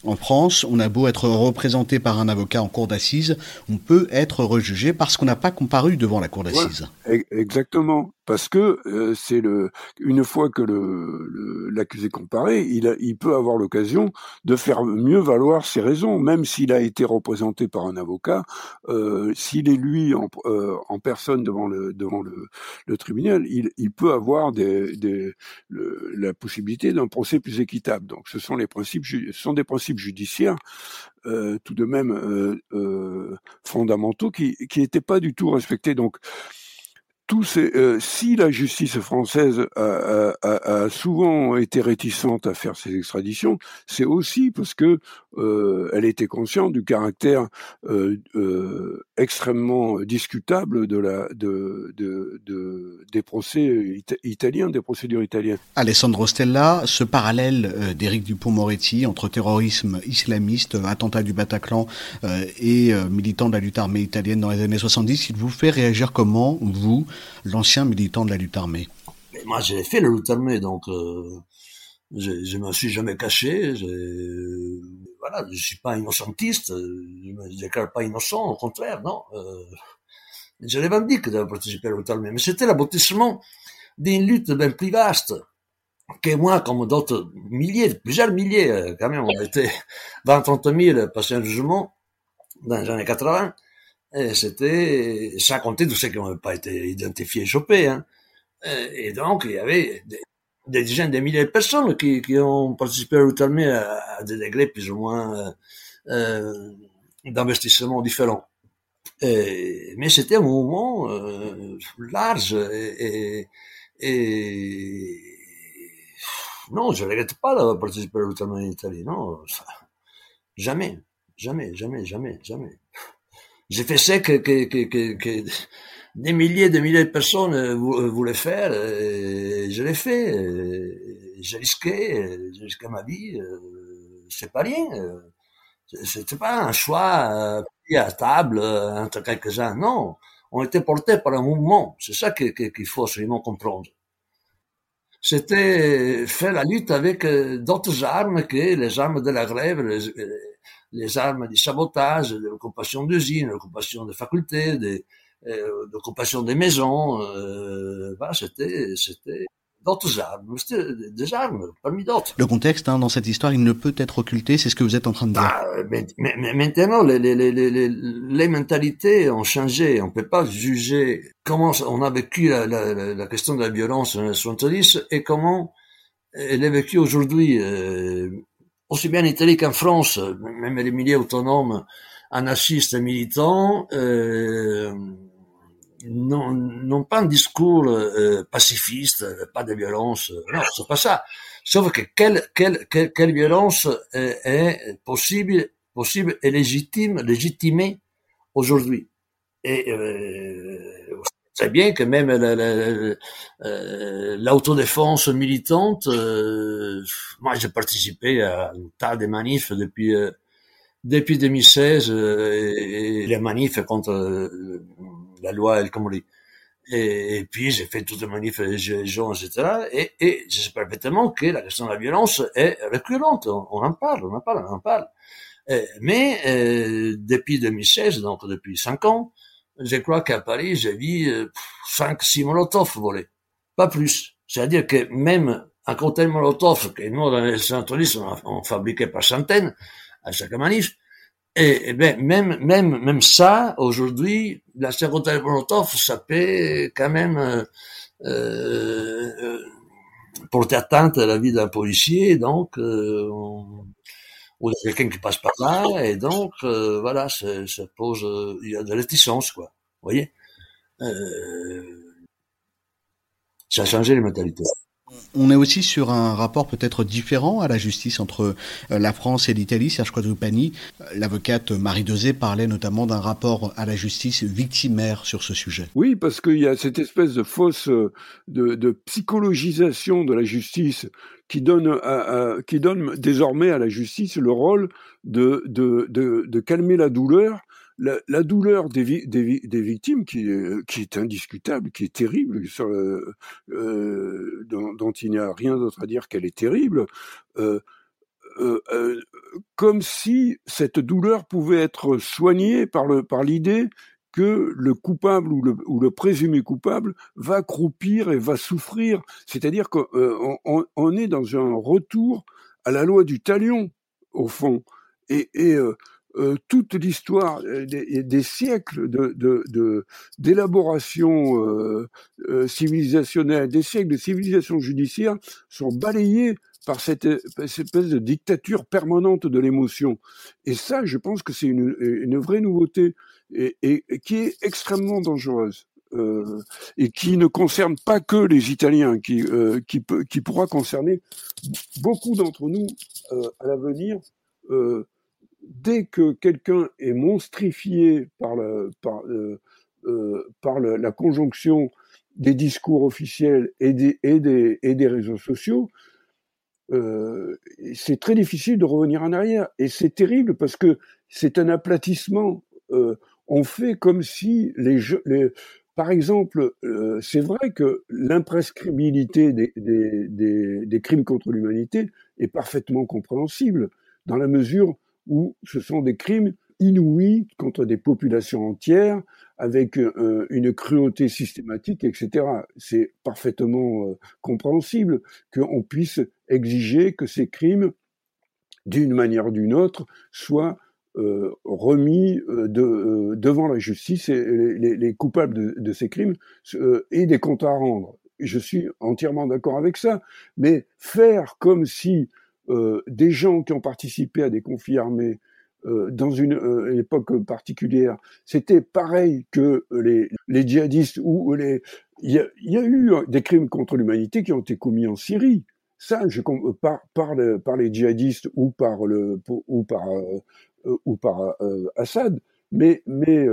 En France, on a beau être représenté par un avocat en cour d'assises, on peut être rejugé parce qu'on n'a pas comparu devant la cour d'assises. exactement parce que euh, c'est le une fois que le l'accusé comparé, il, il peut avoir l'occasion de faire mieux valoir ses raisons, même s'il a été représenté par un avocat, euh, s'il est lui en, euh, en, personne devant le devant le, le tribunal, il, il, peut avoir des, des le, la possibilité d'un procès plus équitable. Donc, ce sont les principes, ce sont des principes judiciaires euh, tout de même euh, fondamentaux qui qui n'étaient pas du tout respectés. Donc euh, si la justice française a, a, a, souvent été réticente à faire ces extraditions, c'est aussi parce que euh, elle était consciente du caractère euh, euh extrêmement discutable de la de, de, de des procès italiens, des procédures italiennes. Alessandro Stella, ce parallèle euh, d'Éric Dupont-Moretti entre terrorisme islamiste, attentat du Bataclan et militant de la lutte armée italienne dans les années 70, il vous fait réagir comment vous? L'ancien militant de la lutte armée. Moi, j'ai fait la lutte armée, donc euh, je ne me suis jamais caché. Voilà, je suis pas innocentiste, je me déclare pas innocent, au contraire, non. Euh, je l'ai même dit que j'avais participé à la lutte armée, mais c'était l'aboutissement d'une lutte bien plus vaste que moi, comme d'autres milliers, plusieurs milliers, euh, quand même, on a été 20-30 000 passés un jugement dans les années 80. C'était, sans compter tous ceux qui n'ont pas été identifiés et chopés. Hein. et donc, il y avait des, dizaines de milliers de personnes qui, ont participé à l'outre à, des degrés plus ou moins euh, d'investissement différents. Mais c'était un mouvement euh, large et, et, non, je ne regrette pas d'avoir participé à l'outre en Italie, non, jamais, jamais, jamais, jamais, jamais. J'ai fait ça que, que, que, que, des milliers de milliers de personnes euh, euh, voulaient faire, et je l'ai fait, j'ai risqué, j'ai risqué ma vie, c'est pas rien. C'était pas un choix pris à table entre quelques-uns, non. On était portés par un mouvement. C'est ça qu'il faut absolument comprendre. C'était faire la lutte avec d'autres armes que les armes de la grève, les armes du sabotage, de l'occupation d'usines, l'occupation des facultés, de, euh, l'occupation des maisons. Euh, voilà, c'était, c'était d'autres armes, c'était des armes parmi d'autres. Le contexte hein, dans cette histoire, il ne peut être occulté, c'est ce que vous êtes en train de dire. Ah, mais, mais, maintenant, les, les, les, les, les mentalités ont changé. On peut pas juger comment on a vécu la, la, la question de la violence en 70 et comment elle est vécue aujourd'hui. Euh, aussi bien en Italie qu'en France, même les milieux autonomes anarchistes militants euh, n'ont pas un discours euh, pacifiste, pas de violence. Non, c'est pas ça. Sauf que quelle, quelle, quelle, quelle violence est, est, possible, possible et légitime, légitimée aujourd'hui? Et euh, c'est bien que même l'autodéfense la, la, militante, euh, moi j'ai participé à un tas de manifs depuis euh, depuis 2016 euh, et, les manifs contre euh, la loi El Khomri. Et, puis j'ai fait toutes les manifs les gens, etc. Et, et je sais parfaitement que la question de la violence est récurrente. On, on en parle, on en parle, on en parle. mais depuis 2016, donc depuis cinq ans, je crois qu'à Paris, j'ai vu euh, cinq, six Molotov voler. Pas plus. C'est-à-dire que même un cocktail Molotov, que nous, dans les centralistes, on, fabriquait par centaines, à chaque manif, et, et ben, même, même, même ça, aujourd'hui, la cocktail Molotov, ça peut quand même, euh, euh, porter atteinte à la vie d'un policier, donc, euh, ou quelqu'un qui passe par là, et donc euh, voilà, ça pose, euh, il y a de réticence, quoi. Vous voyez? Euh, Ça a changé les mentalités. On est aussi sur un rapport peut-être différent à la justice entre la France et l'Italie. Serge Quadrupani, l'avocate Marie Dezé parlait notamment d'un rapport à la justice victimaire sur ce sujet. Oui, parce qu'il y a cette espèce de fausse de, de psychologisation de la justice qui donne, qui donne désormais à la justice le rôle de, de, de, de calmer la douleur la, la, douleur des, des, des, victimes, qui, qui, est indiscutable, qui est terrible, sur, euh, dont, dont, il n'y a rien d'autre à dire qu'elle est terrible, euh, euh, euh, comme si cette douleur pouvait être soignée par l'idée par que le coupable ou le, ou le, présumé coupable va croupir et va souffrir. C'est-à-dire qu'on euh, on, est dans un retour à la loi du talion, au fond. Et, et euh, euh, toute l'histoire des, des, siècles de, d'élaboration de, euh, civilisationnelle, des siècles de civilisation judiciaire sont balayés par cette, espèce de dictature permanente de l'émotion. Et ça, je pense que c'est une, une vraie nouveauté et, et, et, qui est extrêmement dangereuse. Euh, et qui ne concerne pas que les Italiens, qui, euh, qui, peut, qui pourra concerner beaucoup d'entre nous euh, à l'avenir. Euh, dès que quelqu'un est monstrifié par, euh, le, la conjonction des discours officiels et des, réseaux sociaux, c'est très difficile de revenir en arrière. Et c'est terrible parce que c'est un aplatissement. on fait comme si les, par exemple, euh, c'est vrai que des, des, crimes contre l'humanité est parfaitement compréhensible, dans la mesure où ce sont des crimes inouïs contre des populations entières, avec euh, une cruauté systématique, etc. C'est parfaitement euh, compréhensible qu'on puisse exiger que ces crimes, d'une manière ou d'une autre, soient euh, remis de, devant la justice et les, les, les coupables de, de, ces crimes et des comptes à rendre. je suis entièrement d'accord avec ça. Mais faire comme si des gens qui ont participé à des conflits armés euh, dans une, euh, époque particulière, c'était pareil que les, les djihadistes ou les. Il y a, y a, eu des crimes contre l'humanité qui ont été commis en Syrie. Ça, je, par, par, le, par les djihadistes ou par le ou par ou par Assad, mais mais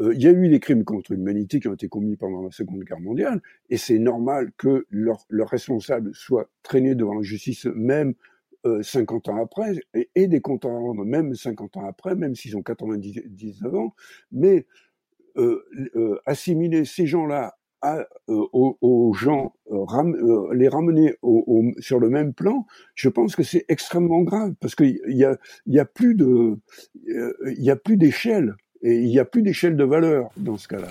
il y a eu des crimes contre l'humanité qui ont été commis pendant la Seconde Guerre mondiale, et c'est normal que leurs leur responsables soient traînés devant la justice, même 50 ans après, et, des comptes à rendre même 50 ans après, même s'ils ont 99 ans, mais euh, euh, assimiler ces gens-là à, euh, aux, aux, gens, ram, les ramener au, au, sur le même plan, je pense que c'est extrêmement grave parce qu'il y a, y a plus de, il y a plus d'échelle et il y a plus d'échelle de valeur dans ce cas-là.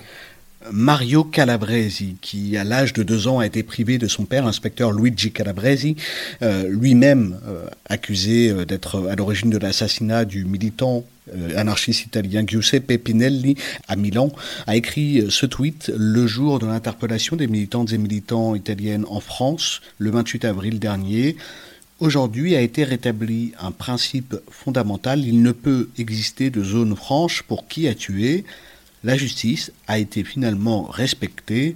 Mario Calabresi, qui à l'âge de deux ans a été privé de son père, inspecteur Luigi Calabresi, euh, lui-même euh, accusé euh, d'être à l'origine de l'assassinat du militant anarchiste italien Giuseppe Pinelli à Milan, a écrit ce tweet le jour de l'interpellation des militantes et militants italiennes en France, le 28 avril dernier. Aujourd'hui a été rétabli un principe fondamental, il ne peut exister de zone franche pour qui a tué, la justice a été finalement respectée,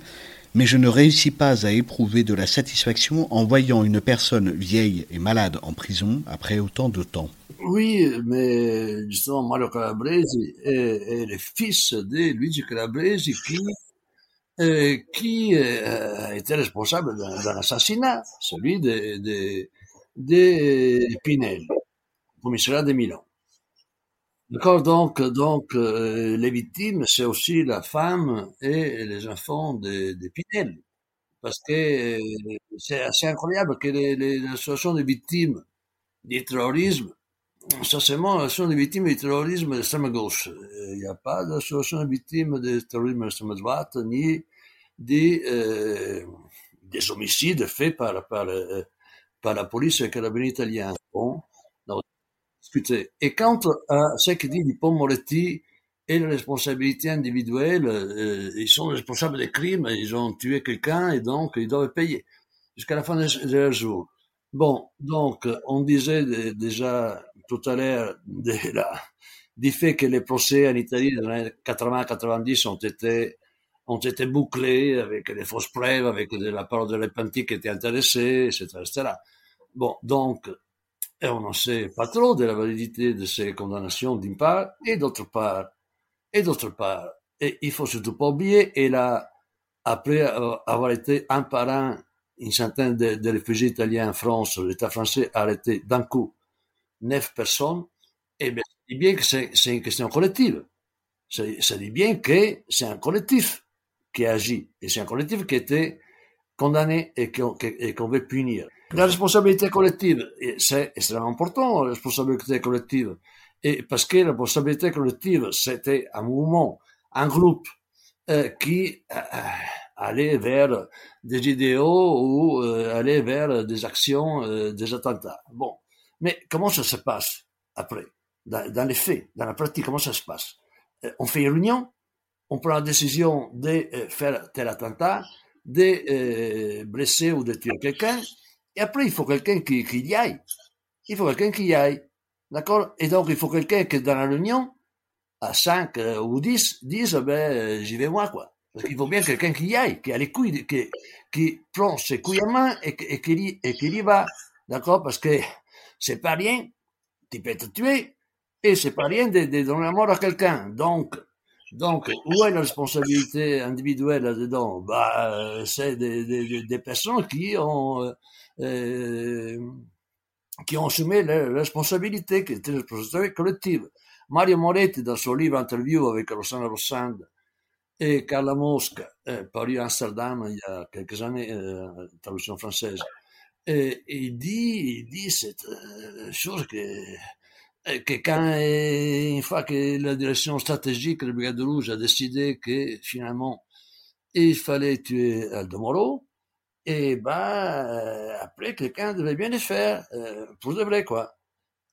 mais je ne réussis pas à éprouver de la satisfaction en voyant une personne vieille et malade en prison après autant de temps. Oui, mais justement, Mario Calabresi est, le fils de Luigi Calabresi qui, euh, euh, été responsable d'un assassinat, celui de, de, de Pinelli, commissariat de Milan. D'accord, donc, donc euh, les victimes, c'est aussi la femme et les enfants des de Pinel. Parce que euh, c'est assez incroyable que les, les associations de victimes du terrorisme, essentiellement, l'association des victimes du terrorisme de l'extrême gauche. Il n'y a pas d'association de victimes du terrorisme de l'extrême droite, ni des, euh, des homicides faits par, par, euh, par la police et le carabinieri italien. Bon, et quant à ce que dit Dupont Moretti et la responsabilité individuelle, euh, ils sont responsables des crimes, ils ont tué quelqu'un et donc ils doivent payer jusqu'à la fin de leur jour. Bon, donc on disait déjà tout à l'heure de du fait que les procès en Italie dans les années 80-90 ont été ont été bouclés avec des fausses preuves, avec la parole de l'Epanti qui était intéressé, etc., etc. Bon, donc et on n'en sait pas trop de la validité de ces condamnations d'une part, et d'autre part, et d'autre part, et il faut surtout pas oublier, et là, après avoir été un par un une centaine de, réfugiés italiens en France, l'État français a arrêté d'un coup neuf personnes, et bien, ça dit bien que c'est une question collective. Ça, dit bien que c'est un collectif qui agit, et c'est un collectif qui été condamné et qu'on veut punir. La responsabilité collective, c'est extrêmement important, la responsabilité collective. Et parce que la responsabilité collective, c'était un mouvement, un groupe euh, qui euh, allait vers des idéaux ou euh, allait vers des actions, euh, des attentats. Bon, mais comment ça se passe après? Dans, dans, les faits, dans la pratique, comment ça se passe? Euh, On fait une réunion, on prend la décision de faire tel attentat, de blesser ou de tuer quelqu'un, et après, il faut quelqu'un qui, qui, y aille. Il faut quelqu'un qui y aille. D'accord? Et donc, il faut quelqu'un qui, dans la réunion, à 5 euh, ou 10, dise, ben, euh, j'y vais moi, quoi. Parce qu'il faut bien quelqu'un qui y aille, qui a les couilles, qui, qui prend ses couilles en main et, et, qui, et qui y va. D'accord? Parce que c'est pas rien, tu peux te tuer, et c'est pas rien de, de donner la mort à quelqu'un. Donc, donc, où est la responsabilité individuelle là-dedans? Bah, euh, C'est des, des, des, personnes qui ont euh, qui ont assumé la responsabilité, qui était la responsabilité collective. Mario Moretti, dans son livre Interview avec Rossana Rossand et Carla Mosca, euh, paru à Amsterdam il y a quelques années, euh, traduction française, et, il dit, dit cette euh, chose que, euh, que quand, une fois que la direction stratégique de la Brigade Rouge a décidé que finalement il fallait tuer Aldo Moro, et ben, euh, après, quelqu'un devait bien les faire, euh, pour de vrai, quoi.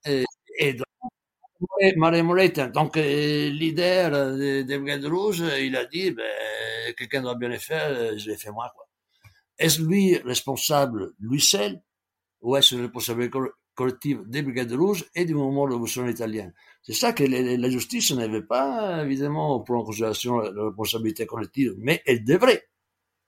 Et, donc, Marie Moretti, donc euh, leader des, des Brigades Rouges, il a dit, ben, quelqu'un doit bien les faire, je les fais moi, quoi. est-ce lui responsable, lui seul, ou est-ce une responsabilité collective des Brigades Rouges et du mouvement révolutionnaire italien? C'est ça que la justice n'avait pas, évidemment, pour en considération la responsabilité collective, mais elle devrait.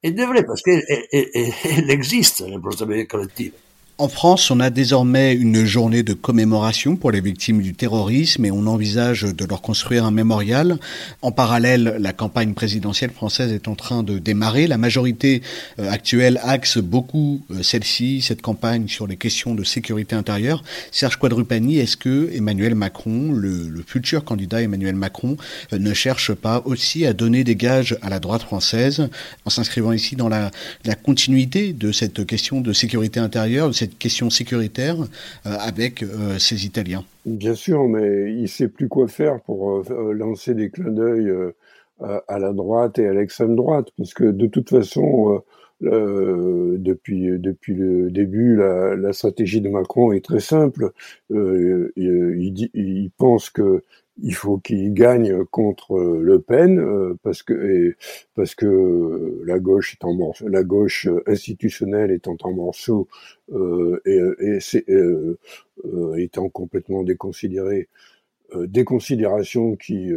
Elle devrait, parce qu'elle existe, la responsabilité collective. En France, on a désormais une journée de commémoration pour les victimes du terrorisme et on envisage de leur construire un mémorial. En parallèle, la campagne présidentielle française est en train de démarrer. La majorité euh, actuelle axe beaucoup euh, celle-ci, cette campagne sur les questions de sécurité intérieure. Serge Quadrupani, est-ce que Emmanuel Macron, le, futur candidat Emmanuel Macron, euh, ne cherche pas aussi à donner des gages à la droite française en s'inscrivant ici dans la, la continuité de cette question de sécurité intérieure, de cette question sécuritaire euh, avec euh, ces Italiens. Bien sûr, mais il sait plus quoi faire pour euh, lancer des clins d'œil à la droite et à l'extrême droite, parce que de toute façon, depuis depuis le début, la, stratégie de Macron est très simple. il, pense que il faut qu'il gagne contre Le Pen euh, parce que parce que la gauche est en morceaux, la gauche institutionnelle étant en morceaux euh, et, et c'est, euh, étant complètement déconsidérée déconsidération qui,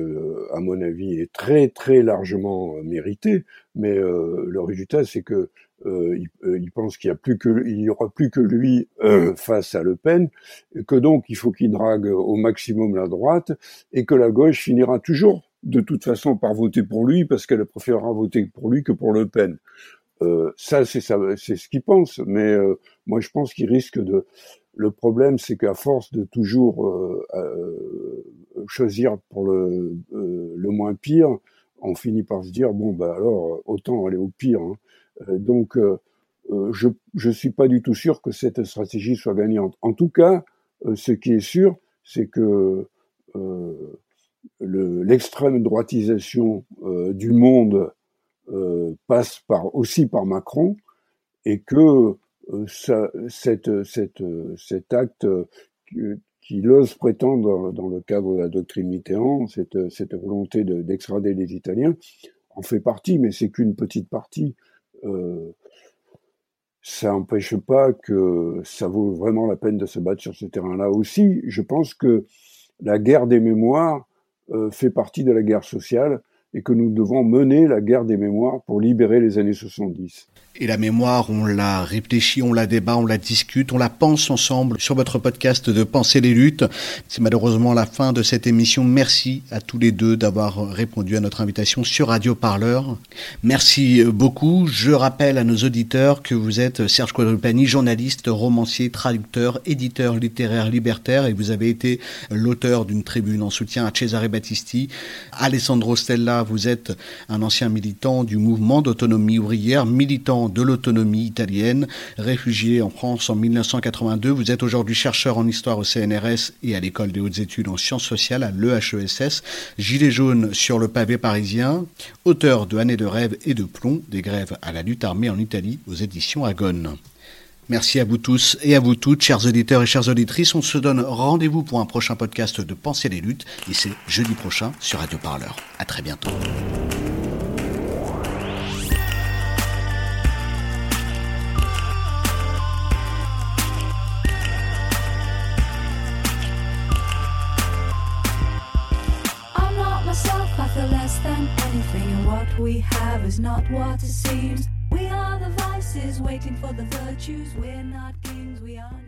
à mon avis, est très très largement méritée, mais le résultat c'est que euh, il, euh, il, pense qu'il y a plus que aura plus que lui euh, face à Le Pen, que donc il faut qu'il drague au maximum la droite et que la gauche finira toujours de toute façon par voter pour lui parce qu'elle préférera voter pour lui que pour Le Pen. Euh, ça c'est ça c'est ce qu'il pense, mais euh, moi je pense qu'il risque de. Le problème c'est qu'à force de toujours choisir pour le, le moins pire, on finit par se dire bon bah alors autant aller au pire. Hein. Euh, donc, euh, euh, je ne suis pas du tout sûr que cette stratégie soit gagnante. En tout cas, ce qui est sûr, c'est que l'extrême droitisation du monde passe aussi par Macron et que cet acte qu'il ose prétendre dans le cadre de la doctrine Mitterrand, cette, volonté d'extrader les Italiens, en fait partie, mais c'est qu'une petite partie ça n'empêche pas que ça vaut vraiment la peine de se battre sur ce terrain-là aussi. Je pense que la guerre des mémoires euh, fait partie de la guerre sociale et que nous devons mener la guerre des mémoires pour libérer les années 70. Et la mémoire, on la réfléchit, on la débat, on la discute, on la pense ensemble sur votre podcast de Penser les luttes. C'est malheureusement la fin de cette émission. Merci à tous les deux d'avoir répondu à notre invitation sur Radio Parleur. Merci beaucoup. Je rappelle à nos auditeurs que vous êtes Serge Quadrupani, journaliste, romancier, traducteur, éditeur littéraire libertaire et vous avez été l'auteur d'une tribune en soutien à Cesare Battisti. Alessandro Stella, vous êtes un ancien militant du mouvement d'autonomie ouvrière, militant de l'autonomie italienne, réfugié en France en 1982. Vous êtes aujourd'hui chercheur en histoire au CNRS et à l'école des hautes études en sciences sociales à l'EHESS, gilet jaune sur le pavé parisien, auteur de Années de rêve et de plomb, des grèves à la lutte armée en Italie aux éditions Agone. Merci à vous tous et à vous toutes, chers auditeurs et chères auditrices. On se donne rendez-vous pour un prochain podcast de Penser les luttes et c'est jeudi prochain sur Radio Parleur. À très bientôt. We are the vices waiting for the virtues. We're not kings, we are.